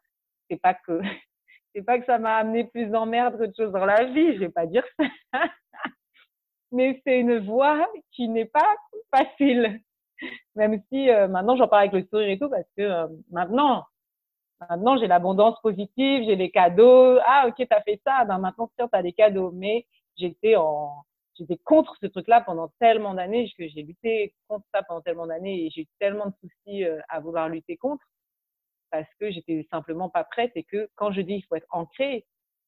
c'est pas que, (laughs) c'est pas que ça m'a amené plus d'emmerdes que de choses dans la vie, je vais pas dire ça. (laughs) mais c'est une voie qui n'est pas facile. Même si euh, maintenant j'en parle avec le sourire et tout, parce que euh, maintenant, maintenant j'ai l'abondance positive, j'ai les cadeaux. Ah ok, t'as fait ça, ben maintenant tu as des cadeaux. Mais j'étais en, j'étais contre ce truc-là pendant tellement d'années, que j'ai lutté contre ça pendant tellement d'années et j'ai eu tellement de soucis euh, à vouloir lutter contre parce que j'étais simplement pas prête et que quand je dis il faut être ancré,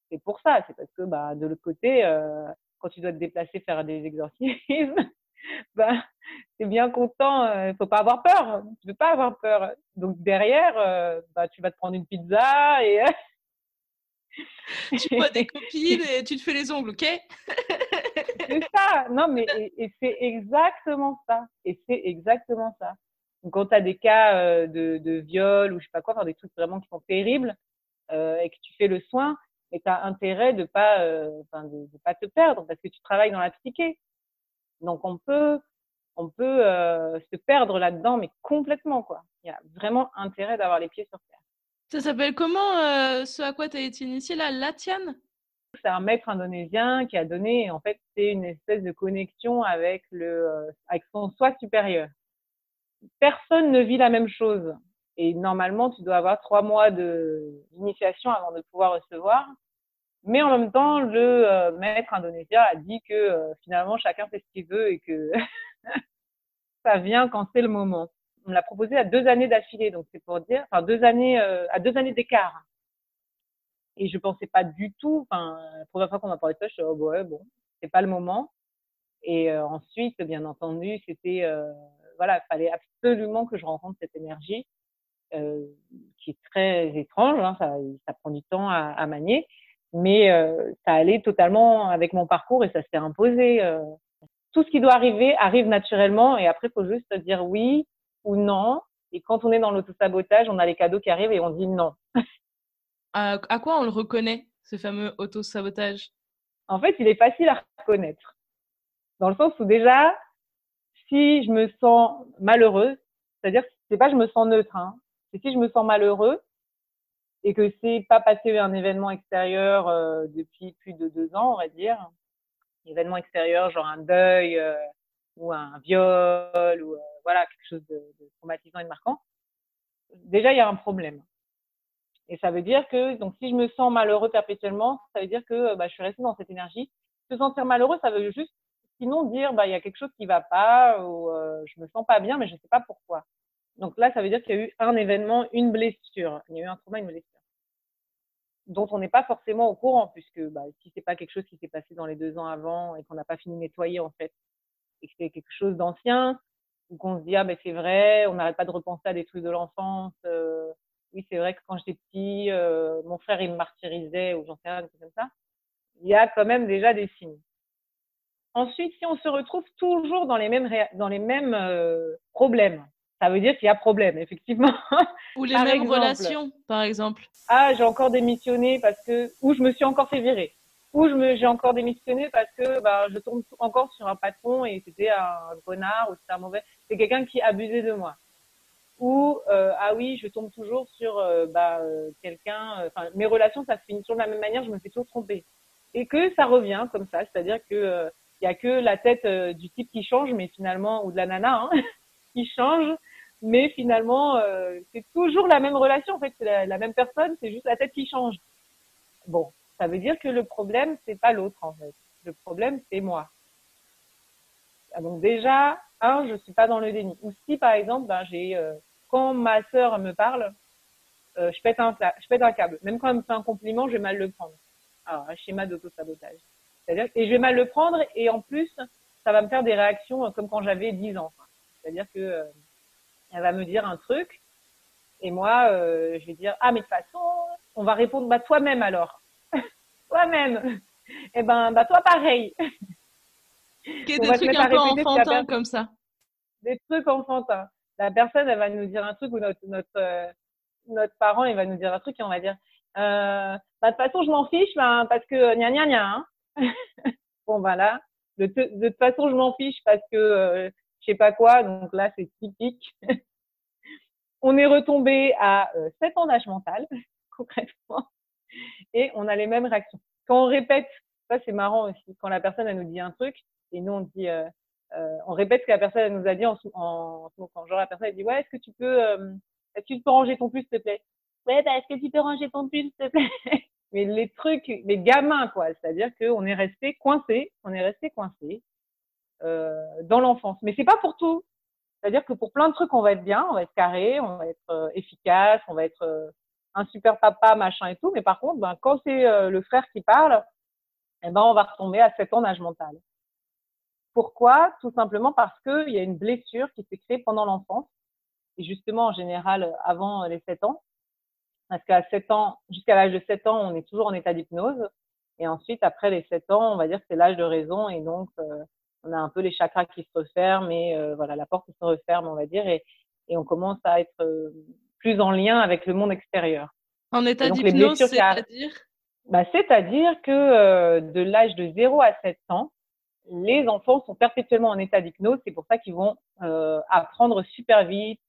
c'est pour ça, c'est parce que bah de l'autre côté, euh, quand tu dois te déplacer faire des exorcismes, (laughs) ben, c'est bien content, il euh, faut pas avoir peur, tu veux pas avoir peur. Donc derrière, euh, bah, tu vas te prendre une pizza et (laughs) tu vois des copines et tu te fais les ongles, ok? C'est ça, non mais (laughs) et, c'est exactement ça, et c'est exactement ça. Donc quand tu as des cas euh, de, de, viol ou je sais pas quoi, enfin, des trucs vraiment qui sont terribles et que tu fais le soin, et tu as intérêt de pas, enfin, de, de pas te perdre parce que tu travailles dans la psyché. Donc on peut, on peut euh, se perdre là-dedans, mais complètement quoi. Il y a vraiment intérêt d'avoir les pieds sur terre. Ça s'appelle comment euh, ce à quoi tu as été initié là, Latian C'est un maître indonésien qui a donné, en fait, c'est une espèce de connexion avec le, euh, avec son soi supérieur. Personne ne vit la même chose. Et normalement, tu dois avoir trois mois d'initiation avant de pouvoir recevoir. Mais en même temps, le euh, maître indonésien a dit que euh, finalement, chacun fait ce qu'il veut et que (laughs) ça vient quand c'est le moment. On l'a proposé à deux années d'affilée, donc c'est pour dire, enfin deux années, euh, à deux années d'écart. Et je pensais pas du tout, enfin, la première fois qu'on m'a parlé de ça, je suis oh, ouais, bon, c'est pas le moment. Et ensuite, bien entendu, c'était, voilà, il fallait absolument que je rencontre cette énergie qui est très étrange, hein, ça, ça prend du temps à, à manier mais euh, ça allait totalement avec mon parcours et ça s'est imposé. Euh. Tout ce qui doit arriver arrive naturellement et après, il faut juste dire oui ou non. Et quand on est dans l'autosabotage, on a les cadeaux qui arrivent et on dit non. à, quoi on le reconnaît, ce fameux autosabotage? En fait, il est facile à reconnaître. Dans le sens où déjà, si je me sens malheureuse, c'est-à-dire c'est pas je me sens neutre, hein, c'est si je me sens malheureux, et que c'est pas passé un événement extérieur euh, depuis plus de deux ans, on va dire, événement extérieur genre un deuil euh, ou un viol ou euh, voilà quelque chose de, de, traumatisant et de marquant, déjà il y a un problème. Et ça veut dire que donc si je me sens malheureux perpétuellement, ça veut dire que bah, je suis restée dans cette énergie. Se sentir malheureux, ça veut juste sinon dire bah il y a quelque chose qui va pas ou je me sens pas bien, mais je sais pas pourquoi. Donc là, ça veut dire qu'il y a eu un événement, une blessure. Il y a eu un trauma, une blessure dont on n'est pas forcément au courant, puisque bah, si c'est pas quelque chose qui s'est passé dans les deux ans avant et qu'on n'a pas fini de nettoyer en fait, et que c'est quelque chose d'ancien, ou qu'on se dit ah ben c'est vrai, on n'arrête pas de repenser à des trucs de l'enfance, euh, oui, c'est vrai que quand j'étais petit, euh, mon frère, il me martyrisait ou j'en sais rien, comme ça. Il y a quand même déjà des signes. Ensuite, si on se retrouve toujours dans les mêmes, dans les mêmes euh, problèmes, ça veut dire qu'il y a problème, effectivement. (laughs) Ou les mêmes relations, par exemple. Ah, j'ai encore démissionné parce que, ou je me suis encore fait virer. Ou je me, j'ai encore démissionné parce que, bah, je tombe encore sur un patron et c'était un connard ou c'était un mauvais, c'est quelqu'un qui abusait de moi. Ou, euh, ah oui, je tombe toujours sur, euh, bah, quelqu'un, enfin, mes relations, ça se finit toujours de la même manière, je me fais toujours tromper. Et que ça revient comme ça, c'est-à-dire que, il y a que la tête du type qui change, mais finalement, ou de la nana, hein, (laughs) qui change, mais finalement, euh, c'est toujours la même relation. En fait, c'est la, même personne, c'est juste la tête qui change. Bon, ça veut dire que le problème, c'est pas l'autre en fait. Le problème, c'est moi. Ah, donc déjà, un, je suis pas dans le déni. Ou si par exemple, ben, j'ai euh, quand ma sœur me parle, euh, je pète un je pète un câble. Même quand elle me fait un compliment, je vais mal le prendre. Alors, un schéma d'auto-sabotage. C'est-à-dire et je vais mal le prendre et en plus, ça va me faire des réactions comme quand j'avais 10 ans. C'est-à-dire que euh, elle va me dire un truc et moi, euh, je vais dire ah mais de toute façon, on va répondre bah toi-même alors, (laughs) toi-même. Et eh ben bah toi pareil. Qui des trucs un peu enfantins comme ça. Des trucs enfantins. La personne, elle va nous dire un truc ou notre notre euh, notre parent, il va nous dire un truc et on va dire euh, bah de toute façon je m'en fiche ben, parce que gna gna gna. Hein. Bon voilà. De, de, toute façon je m'en fiche parce que euh, je sais pas quoi. Donc là, c'est typique. (laughs) on est retombé à euh, 7 ans d'âge mental, (laughs) concrètement, et on a les mêmes réactions. Quand on répète, ça c'est marrant aussi, quand la personne elle nous dit un truc, et nous on dit, euh, euh, on répète ce que la personne elle nous a dit en, en, en genre la personne dit ouais est-ce que tu peux, euh, est-ce que tu peux ranger ton pull s'il te plaît? Ouais bah, est-ce que tu peux ranger ton pull s'il te plaît? Mais les trucs, les gamins quoi, c'est-à-dire qu'on est resté coincé, on est resté coincé euh, dans l'enfance. Mais c'est pas pour tout. C'est-à-dire que pour plein de trucs, on va être bien, on va être carré, on va être euh, efficace, on va être euh, un super papa, machin et tout. Mais par contre, ben, quand c'est le frère qui parle, eh ben, on va retomber à 7 ans d'âge mental. Pourquoi? Tout simplement parce qu'il y a une blessure qui s'est créée pendant l'enfance. Et justement, en général, avant les 7 ans. Parce qu'à 7 ans, jusqu'à l'âge de 7 ans, on est toujours en état d'hypnose. Et ensuite, après les 7 ans, on va dire que c'est l'âge de raison. Et donc, on a un peu les chakras qui se referment et euh, voilà, la porte se referme, on va dire, et, et on commence à être euh, plus en lien avec le monde extérieur. En état d'hypnose, c'est-à-dire? Bah, C'est-à-dire que euh, de l'âge de 0 à 7 ans, les enfants sont perpétuellement en état d'hypnose. C'est pour ça qu'ils vont apprendre super vite.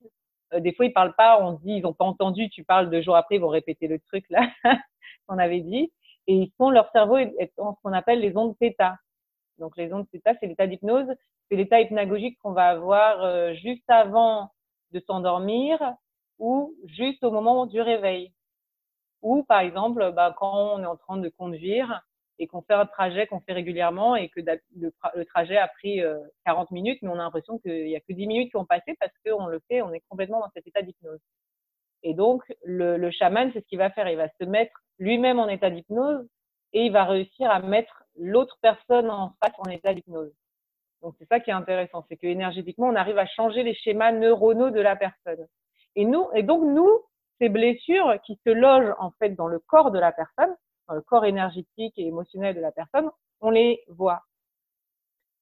Des fois, ils parlent pas. On dit, ils n'ont pas entendu. Tu parles deux jours après, ils vont répéter le truc là (laughs) qu'on avait dit. Et ils font leur cerveau est en ce qu'on appelle les ondes θ. Donc les ondes θ, c'est l'état d'hypnose, c'est l'état hypnagogique qu'on va avoir euh, juste avant de s'endormir ou juste au moment du réveil. Ou par exemple, bah, quand on est en train de conduire et qu'on fait un trajet qu'on fait régulièrement et que le, trajet a pris 40 euh, minutes, mais on a l'impression qu'il n'y a que 10 minutes qui ont passé parce qu'on le fait, on est complètement dans cet état d'hypnose. Et donc, le, le chaman, c'est ce qu'il va faire. Il va se mettre lui-même en état d'hypnose et il va réussir à mettre l'autre personne en face en état d'hypnose. Donc c'est ça qui est intéressant, c'est que énergétiquement on arrive à changer les schémas neuronaux de la personne. Et nous, et donc nous, ces blessures qui se logent en fait dans le corps de la personne, le corps énergétique et émotionnel de la personne, on les voit.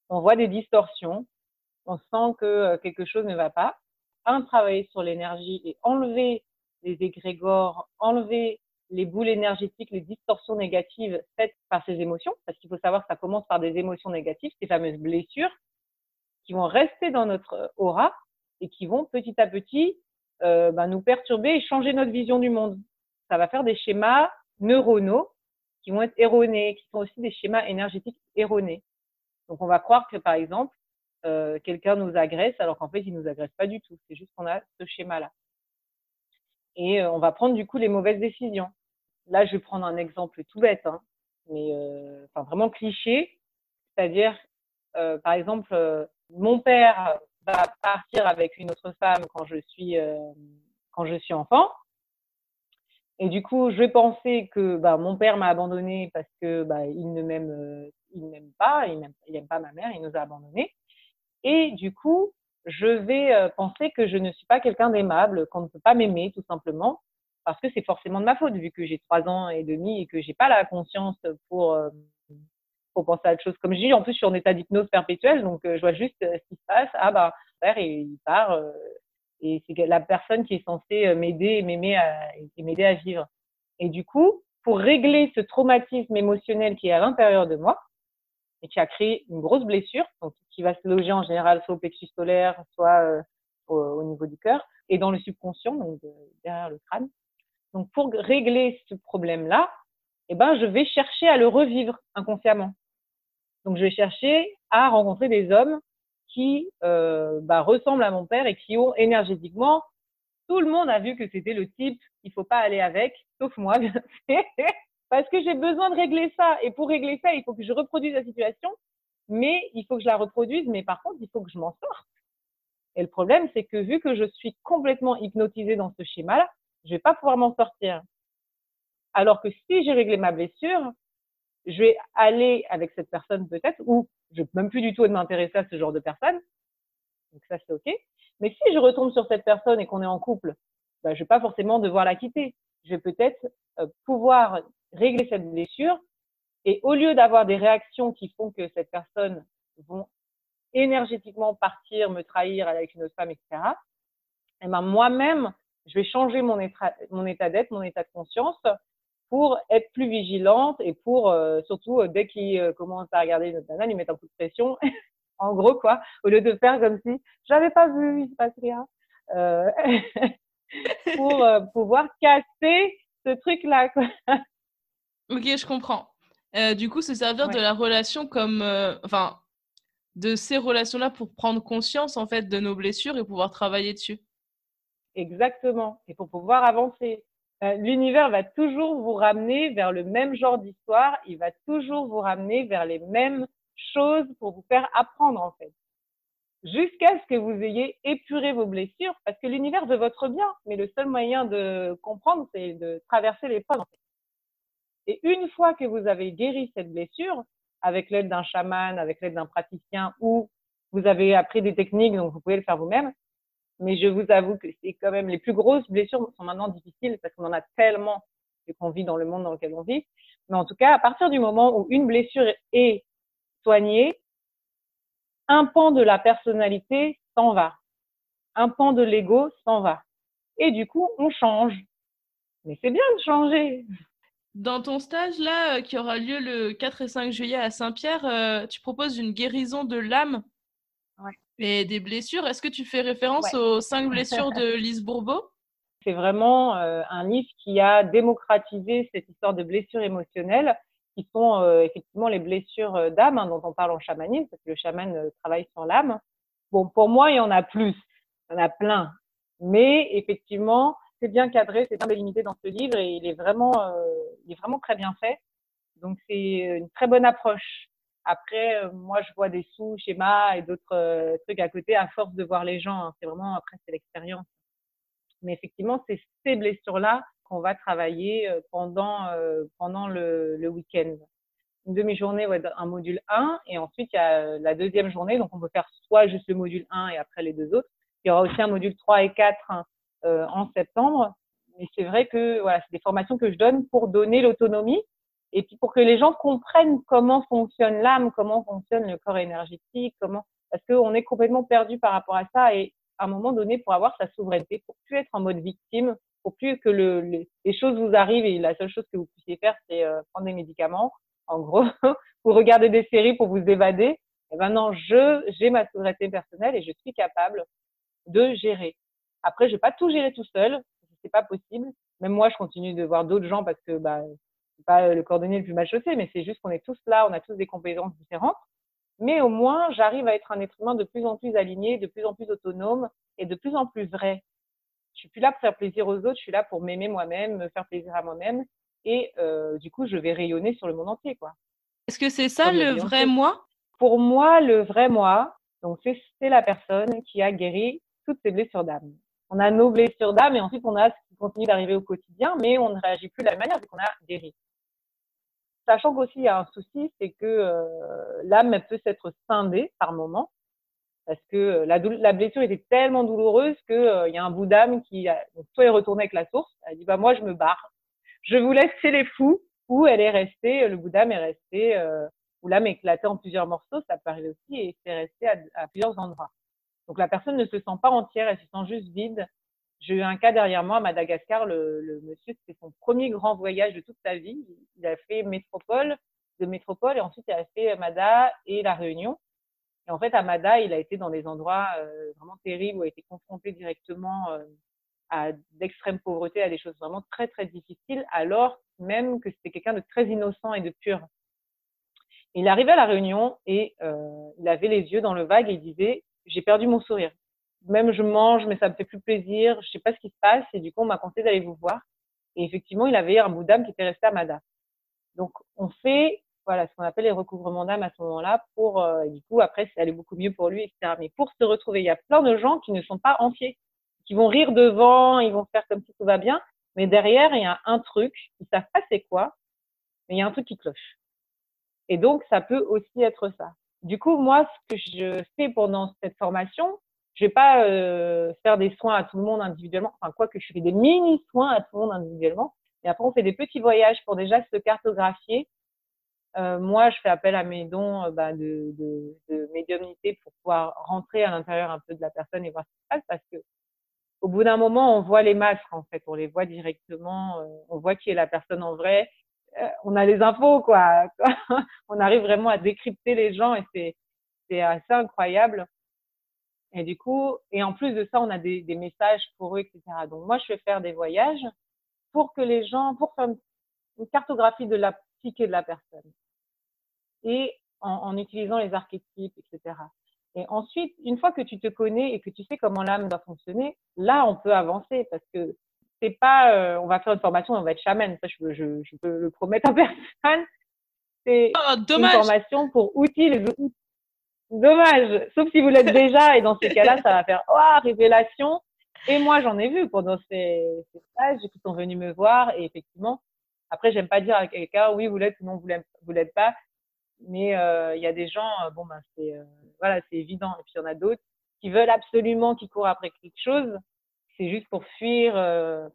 On voit des distorsions, on sent que euh, quelque chose ne va pas. Un, travailler sur l'énergie et enlever les égrégores, enlever les boules énergétiques, les distorsions négatives faites par ces émotions, parce qu'il faut savoir que ça commence par des émotions négatives, ces fameuses blessures, qui vont rester dans notre aura et qui vont petit à petit euh, ben, nous perturber et changer notre vision du monde. Ça va faire des schémas neuronaux qui vont être erronés, qui sont aussi des schémas énergétiques erronés. Donc on va croire que par exemple, euh, quelqu'un nous agresse alors qu'en fait il nous agresse pas du tout. C'est juste qu'on a ce schéma-là et euh, on va prendre du coup les mauvaises décisions. Là, je vais prendre un exemple tout bête, hein, mais euh, vraiment cliché, c'est-à-dire, par exemple, mon père va partir avec une autre femme quand je suis quand je suis enfant, et du coup, je penser que bah, mon père m'a abandonné parce que bah, il ne m'aime, il m'aime pas, il n'aime pas ma mère, il nous a abandonnés. Et du coup, je vais penser que je ne suis pas quelqu'un d'aimable, qu'on ne peut pas m'aimer tout simplement, parce que c'est forcément de ma faute vu que j'ai trois ans et demi et que j'ai pas la conscience pour euh, pour penser à autre chose. Comme je dis, en plus, je suis en état d'hypnose perpétuelle, donc euh, je vois juste ce qui se passe. Ah bah, père, il part et c'est la personne qui est censée m'aider et m'aimer et m'aider à vivre. Et du coup, pour régler ce traumatisme émotionnel qui est à l'intérieur de moi et qui a créé une grosse blessure, donc qui va se loger en général soit au plexus solaire, soit au, niveau du cœur et dans le subconscient, donc derrière le crâne. Donc pour régler ce problème-là, eh ben, je vais chercher à le revivre inconsciemment. Donc je vais chercher à rencontrer des hommes qui euh, bah, ressemblent à mon père et qui ont énergétiquement, tout le monde a vu que c'était le type qu'il faut pas aller avec, sauf moi, (laughs) parce que j'ai besoin de régler ça. Et pour régler ça, il faut que je reproduise la situation, mais il faut que je la reproduise, mais par contre, il faut que je m'en sorte. Et le problème, c'est que vu que je suis complètement hypnotisée dans ce schéma-là, je vais pas pouvoir m'en sortir. Alors que si j'ai réglé ma blessure, je vais aller avec cette personne peut-être, ou je peux même plus du tout m'intéresser à ce genre de personne. Donc ça, c'est OK. Mais si je retombe sur cette personne et qu'on est en couple, ben, je vais pas forcément devoir la quitter. Je vais peut-être euh, pouvoir régler cette blessure et au lieu d'avoir des réactions qui font que cette personne vont énergétiquement partir, me trahir avec une autre femme, etc., et eh ben moi-même, je vais changer mon mon état d'être, mon état de conscience pour être plus vigilante et pour euh, surtout euh, dès qu'il euh, commence à regarder notre nana, lui mettre un coup de pression, (laughs) en gros quoi, au lieu de faire comme si j'avais pas vu, il se passe rien, (laughs) pour pouvoir casser ce truc là. Quoi. Ok, je comprends. du coup, se servir de la relation comme, enfin, de ces relations-là pour prendre conscience en fait de nos blessures et pouvoir travailler dessus. Exactement. Et pour pouvoir avancer. Euh, l'univers va toujours vous ramener vers le même genre d'histoire. Il va toujours vous ramener vers les mêmes choses pour vous faire apprendre, en fait. Jusqu'à ce que vous ayez épuré vos blessures, parce que l'univers veut votre bien, mais le seul moyen de comprendre, c'est de traverser l'épreuve. En. Et une fois que vous avez guéri cette blessure, avec l'aide d'un chaman, avec l'aide d'un praticien, ou vous avez appris des techniques, donc vous pouvez le faire vous-même, mais je vous avoue que c'est quand même les plus grosses blessures sont maintenant difficiles parce qu'on en a tellement et qu'on vit dans le monde dans lequel on vit. Mais en tout cas, à partir du moment où une blessure est soignée, un pan de la personnalité s'en va. Un pan de l'ego s'en va. Et du coup, on change. Mais c'est bien de changer. Dans ton stage là, euh, qui aura lieu le 4 et 5 juillet à Saint-Pierre, euh, tu proposes une guérison de l'âme et des blessures. Est-ce que tu fais référence aux cinq blessures de (laughs) Lise Bourbeau? C'est vraiment euh, un livre qui a démocratisé cette histoire de blessures émotionnelles, qui sont euh, effectivement les blessures euh, d'âme hein, dont on parle en chamanisme, parce que le chaman travaille sur l'âme. Bon, pour moi, il y en a plus, il y en a plein, mais effectivement, c'est bien cadré, c'est bien délimité dans ce livre et il est vraiment, il est vraiment très bien fait. Donc c'est une très bonne approche. Après, euh, moi, je vois des sous-schémas et d'autres euh, trucs à côté à force de voir les gens. Hein. C'est vraiment, après, c'est l'expérience. Mais effectivement, c'est ces blessures-là qu'on va travailler euh, pendant, pendant le, le week-end. Une demi-journée, ouais, un module 1. Et ensuite, il y a la deuxième journée. Donc, on peut faire soit juste le module 1 et après les deux autres. Il y aura aussi un module 3 et 4 hein, en septembre. Mais c'est vrai que voilà, c'est des formations que je donne pour donner l'autonomie et puis pour que les gens comprennent comment fonctionne l'âme, comment fonctionne le corps énergétique, comment parce qu'on est complètement perdu par rapport à ça et à un moment donné pour avoir sa souveraineté, pour plus être en mode victime, pour plus que le, les choses vous arrivent et la seule chose que vous puissiez faire c'est euh, prendre des médicaments, en gros, (laughs) ou regarder des séries pour vous évader. Et maintenant, je j'ai ma souveraineté personnelle et je suis capable de gérer. Après, je vais pas tout gérer tout seul, c'est pas possible. Même moi, je continue de voir d'autres gens parce que bah, pas le cordonnier le plus mal chaussé, mais c'est juste qu'on est tous là, on a tous des compétences différentes. Mais au moins, j'arrive à être un être humain de plus en plus aligné, de plus en plus autonome et de plus en plus vrai. Je suis plus là pour faire plaisir aux autres, je suis là pour m'aimer moi-même, me faire plaisir à moi-même. Et euh, du coup, je vais rayonner sur le monde entier, quoi. Est-ce que c'est ça le vrai moi? Pour moi, le vrai moi, donc c'est la personne qui a guéri toutes ses blessures d'âme. On a nos blessures d'âme et ensuite on a ce qui continue d'arriver au quotidien, mais on ne réagit plus de la même manière vu qu'on a guéri. Sachant qu'aussi, il y a un souci, c'est que euh, l'âme, peut s'être scindée par moment. parce que la, la blessure était tellement douloureuse qu'il y a un bout d'âme qui soit est retourné avec la source, elle dit bah moi je me barre, je vous laisse chez les fous, ou elle est restée, le bout d'âme est resté, ou l'âme est éclatée en plusieurs morceaux, ça peut arriver aussi, et c'est resté à plusieurs endroits. Donc la personne ne se sent pas entière, elle se sent juste vide. J'ai eu un cas derrière moi à Madagascar, le, le monsieur, c'était son premier grand voyage de toute sa vie. Il a fait métropole, de métropole, et ensuite il a fait Mada et la Réunion. Et en fait, à Mada, il a été dans des endroits euh, vraiment terribles où il a été confronté directement euh, à d'extrême pauvreté, à des choses vraiment très très difficiles, alors même que c'était quelqu'un de très innocent et de pur. Il arrivait à la Réunion et euh, il avait les yeux dans le vague et il disait j'ai perdu mon sourire. Même je mange, mais ça me fait plus plaisir. Je sais pas ce qui se passe. Et du coup, on m'a conseillé d'aller vous voir. Et effectivement, il avait un bout d'âme qui était resté à Mada. Donc, on fait voilà ce qu'on appelle les recouvrements d'âme à ce moment-là pour euh, du coup après c'est aller beaucoup mieux pour lui etc mais pour se retrouver il y a plein de gens qui ne sont pas entiers qui vont rire devant ils vont faire comme si tout va bien mais derrière il y a un truc ils savent pas c'est quoi mais il y a un truc qui cloche et donc ça peut aussi être ça du coup, moi, ce que je fais pendant cette formation, je vais pas euh, faire des soins à tout le monde individuellement, enfin quoi que je fais des mini soins à tout le monde individuellement. Et après, on fait des petits voyages pour déjà se cartographier. Euh, moi, je fais appel à mes dons euh, bah, de, de, de, médiumnité pour pouvoir rentrer à l'intérieur un peu de la personne et voir ce qui se passe, parce que au bout d'un moment, on voit les masques en fait, on les voit directement, euh, on voit qui est la personne en vrai, euh, on a les infos, quoi. (laughs) on arrive vraiment à décrypter les gens et c'est, c'est assez incroyable. Et du coup, et en plus de ça, on a des, des, messages pour eux, etc. Donc moi, je vais faire des voyages pour que les gens, pour faire une cartographie de la psyché de la personne et en, en utilisant les archétypes, etc. Et ensuite, une fois que tu te connais et que tu sais comment l'âme doit fonctionner, là, on peut avancer parce que c'est pas, euh, on va faire une formation, on va être chaman. Ça, je, je, je peux le promettre à (laughs) personne. C'est oh, une formation pour outils, les outils. Dommage. Sauf si vous l'êtes (laughs) déjà, et dans ces cas-là, ça va faire, oh, révélation. Et moi, j'en ai vu pendant ces, ces stages qui sont venus me voir. Et effectivement, après, j'aime pas dire à quelqu'un, oui, vous l'êtes ou non, vous l'êtes pas. Mais euh, il y a des gens, euh, bon, ben, c'est, voilà, c'est évident. Et puis, il y en a d'autres qui veulent absolument, qui courent après quelque chose c'est juste pour fuir. Euh.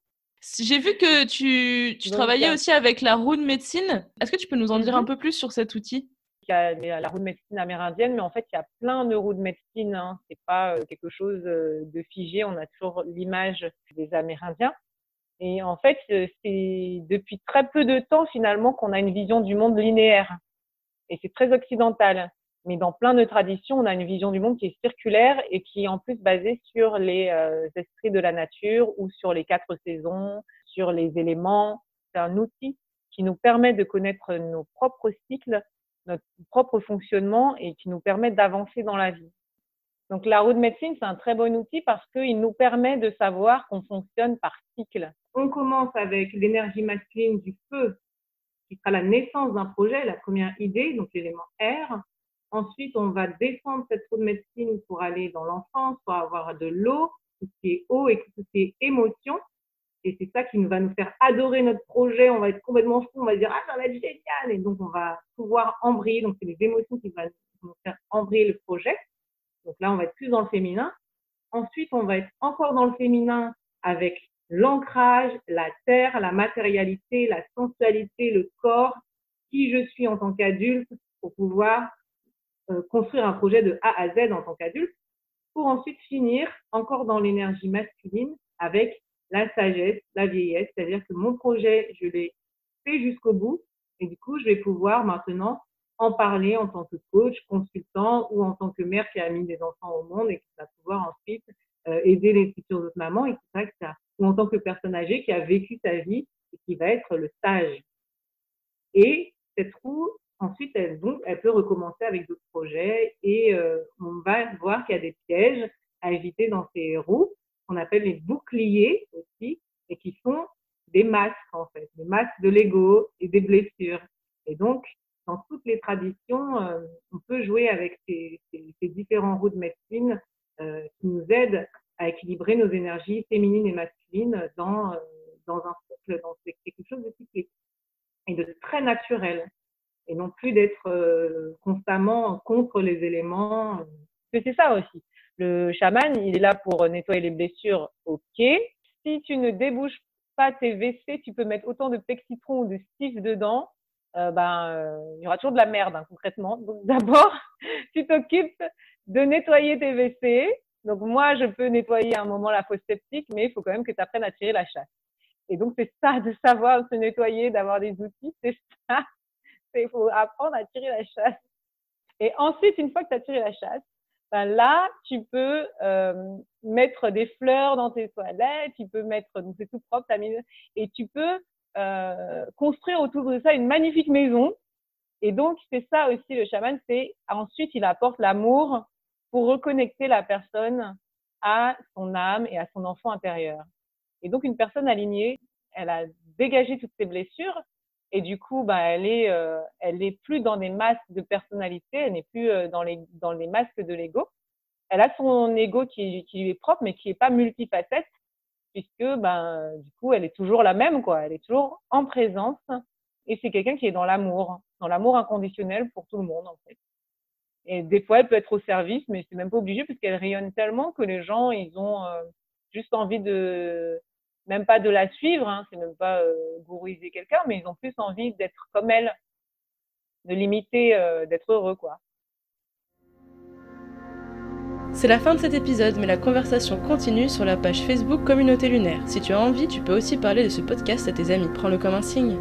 J'ai vu que tu, tu travaillais aussi avec la roue de médecine. Est-ce que tu peux nous en dire un mmh peu plus sur cet outil? Il y a la roue de médecine amérindienne, mais en fait, il y a plein de roues de médecine. Hein. C'est pas euh, quelque chose euh, de figé. On a toujours l'image des Amérindiens. Et en fait, c'est depuis très peu de temps finalement qu'on a une vision du monde linéaire. Et c'est très occidental. Mais dans plein de traditions, on a une vision du monde qui est circulaire et qui est en plus basée sur les euh, esprits de la nature ou sur les quatre saisons, sur les éléments. C'est un outil qui nous permet de connaître nos propres cycles, notre propre fonctionnement et qui nous permet d'avancer dans la vie. Donc la roue de médecine, c'est un très bon outil parce qu'il nous permet de savoir qu'on fonctionne par cycle. On commence avec l'énergie masculine du feu, qui sera la naissance d'un projet, la première idée, donc l'élément R. Ensuite, on va descendre cette roue de médecine pour aller dans l'enfance, pour avoir de l'eau, tout ce qui est eau et tout ce qui est émotion. Et c'est ça qui va nous faire adorer notre projet. On va être complètement fou. On va dire, ah, ça va être génial. Et donc, on va pouvoir embrayer. Donc, c'est les émotions qui vont nous faire embrayer le projet. Donc là, on va être plus dans le féminin. Ensuite, on va être encore dans le féminin avec l'ancrage, la terre, la matérialité, la sensualité, le corps, qui je suis en tant qu'adulte pour pouvoir euh, construire un projet de A à Z en tant qu'adulte, pour ensuite finir encore dans l'énergie masculine avec la sagesse, la vieillesse, c'est-à-dire que mon projet, je l'ai fait jusqu'au bout et du coup, je vais pouvoir maintenant en parler en tant que coach, consultant ou en tant que mère qui a mis des enfants au monde et qui va pouvoir ensuite euh, aider les futures autres mamans, etc., etc. Ou en tant que personne âgée qui a vécu sa vie et qui va être le sage. Et cette roue, Ensuite, elle, peut recommencer avec d'autres projets et euh, on va voir qu'il y a des pièges à éviter dans ces roues, qu'on appelle les boucliers aussi, et qui sont des masques en fait, des masques de l'ego et des blessures. Et donc, dans toutes les traditions, euh, on peut jouer avec ces, différents roues de médecine euh, qui nous aident à équilibrer nos énergies féminines et masculines dans, euh, dans un cycle, dans quelque chose de cyclique et de très naturel et non plus d'être constamment contre les éléments. c'est ça aussi. Le chaman, il est là pour nettoyer les blessures, ok. Si tu ne débouches pas tes WC, tu peux mettre autant de pexitron ou de stif dedans, euh, ben, euh, il y aura toujours de la merde hein, concrètement. Donc (laughs) d'abord, tu t'occupes de nettoyer tes WC. Donc moi, je peux nettoyer à un moment la fosse septique, mais il faut quand même que tu apprennes à tirer la chasse. Et donc c'est ça de savoir se nettoyer, d'avoir des outils, c'est ça. (laughs) Il faut apprendre à tirer la chasse. Et ensuite, une fois que tu as tiré la chasse, ben là, tu peux euh, mettre des fleurs dans tes toilettes, tu peux mettre, donc c'est tout propre, mis, et tu peux euh, construire autour de ça une magnifique maison. Et donc, c'est ça aussi le chaman, c'est ensuite il apporte l'amour pour reconnecter la personne à son âme et à son enfant intérieur. Et donc, une personne alignée, elle a dégagé toutes ses blessures et du coup, bah, elle est, euh, elle est plus dans des masques de personnalité, elle n'est plus euh, dans les dans les masques de l'ego. Elle a son ego qui, qui lui est propre, mais qui est pas multifacette puisque ben du coup elle est toujours la même quoi, elle est toujours en présence et c'est quelqu'un qui est dans l'amour, dans l'amour inconditionnel pour tout le monde en fait. Et des fois elle peut être au service, mais c'est même pas obligé puisqu'elle rayonne tellement que les gens ils ont euh, juste envie de même pas de la suivre, hein, c'est même pas euh, gourouiser quelqu'un, mais ils ont plus envie d'être comme elle, de limiter, euh, d'être heureux quoi. C'est la fin de cet épisode, mais la conversation continue sur la page Facebook Communauté Lunaire. Si tu as envie, tu peux aussi parler de ce podcast à tes amis. Prends-le comme un signe.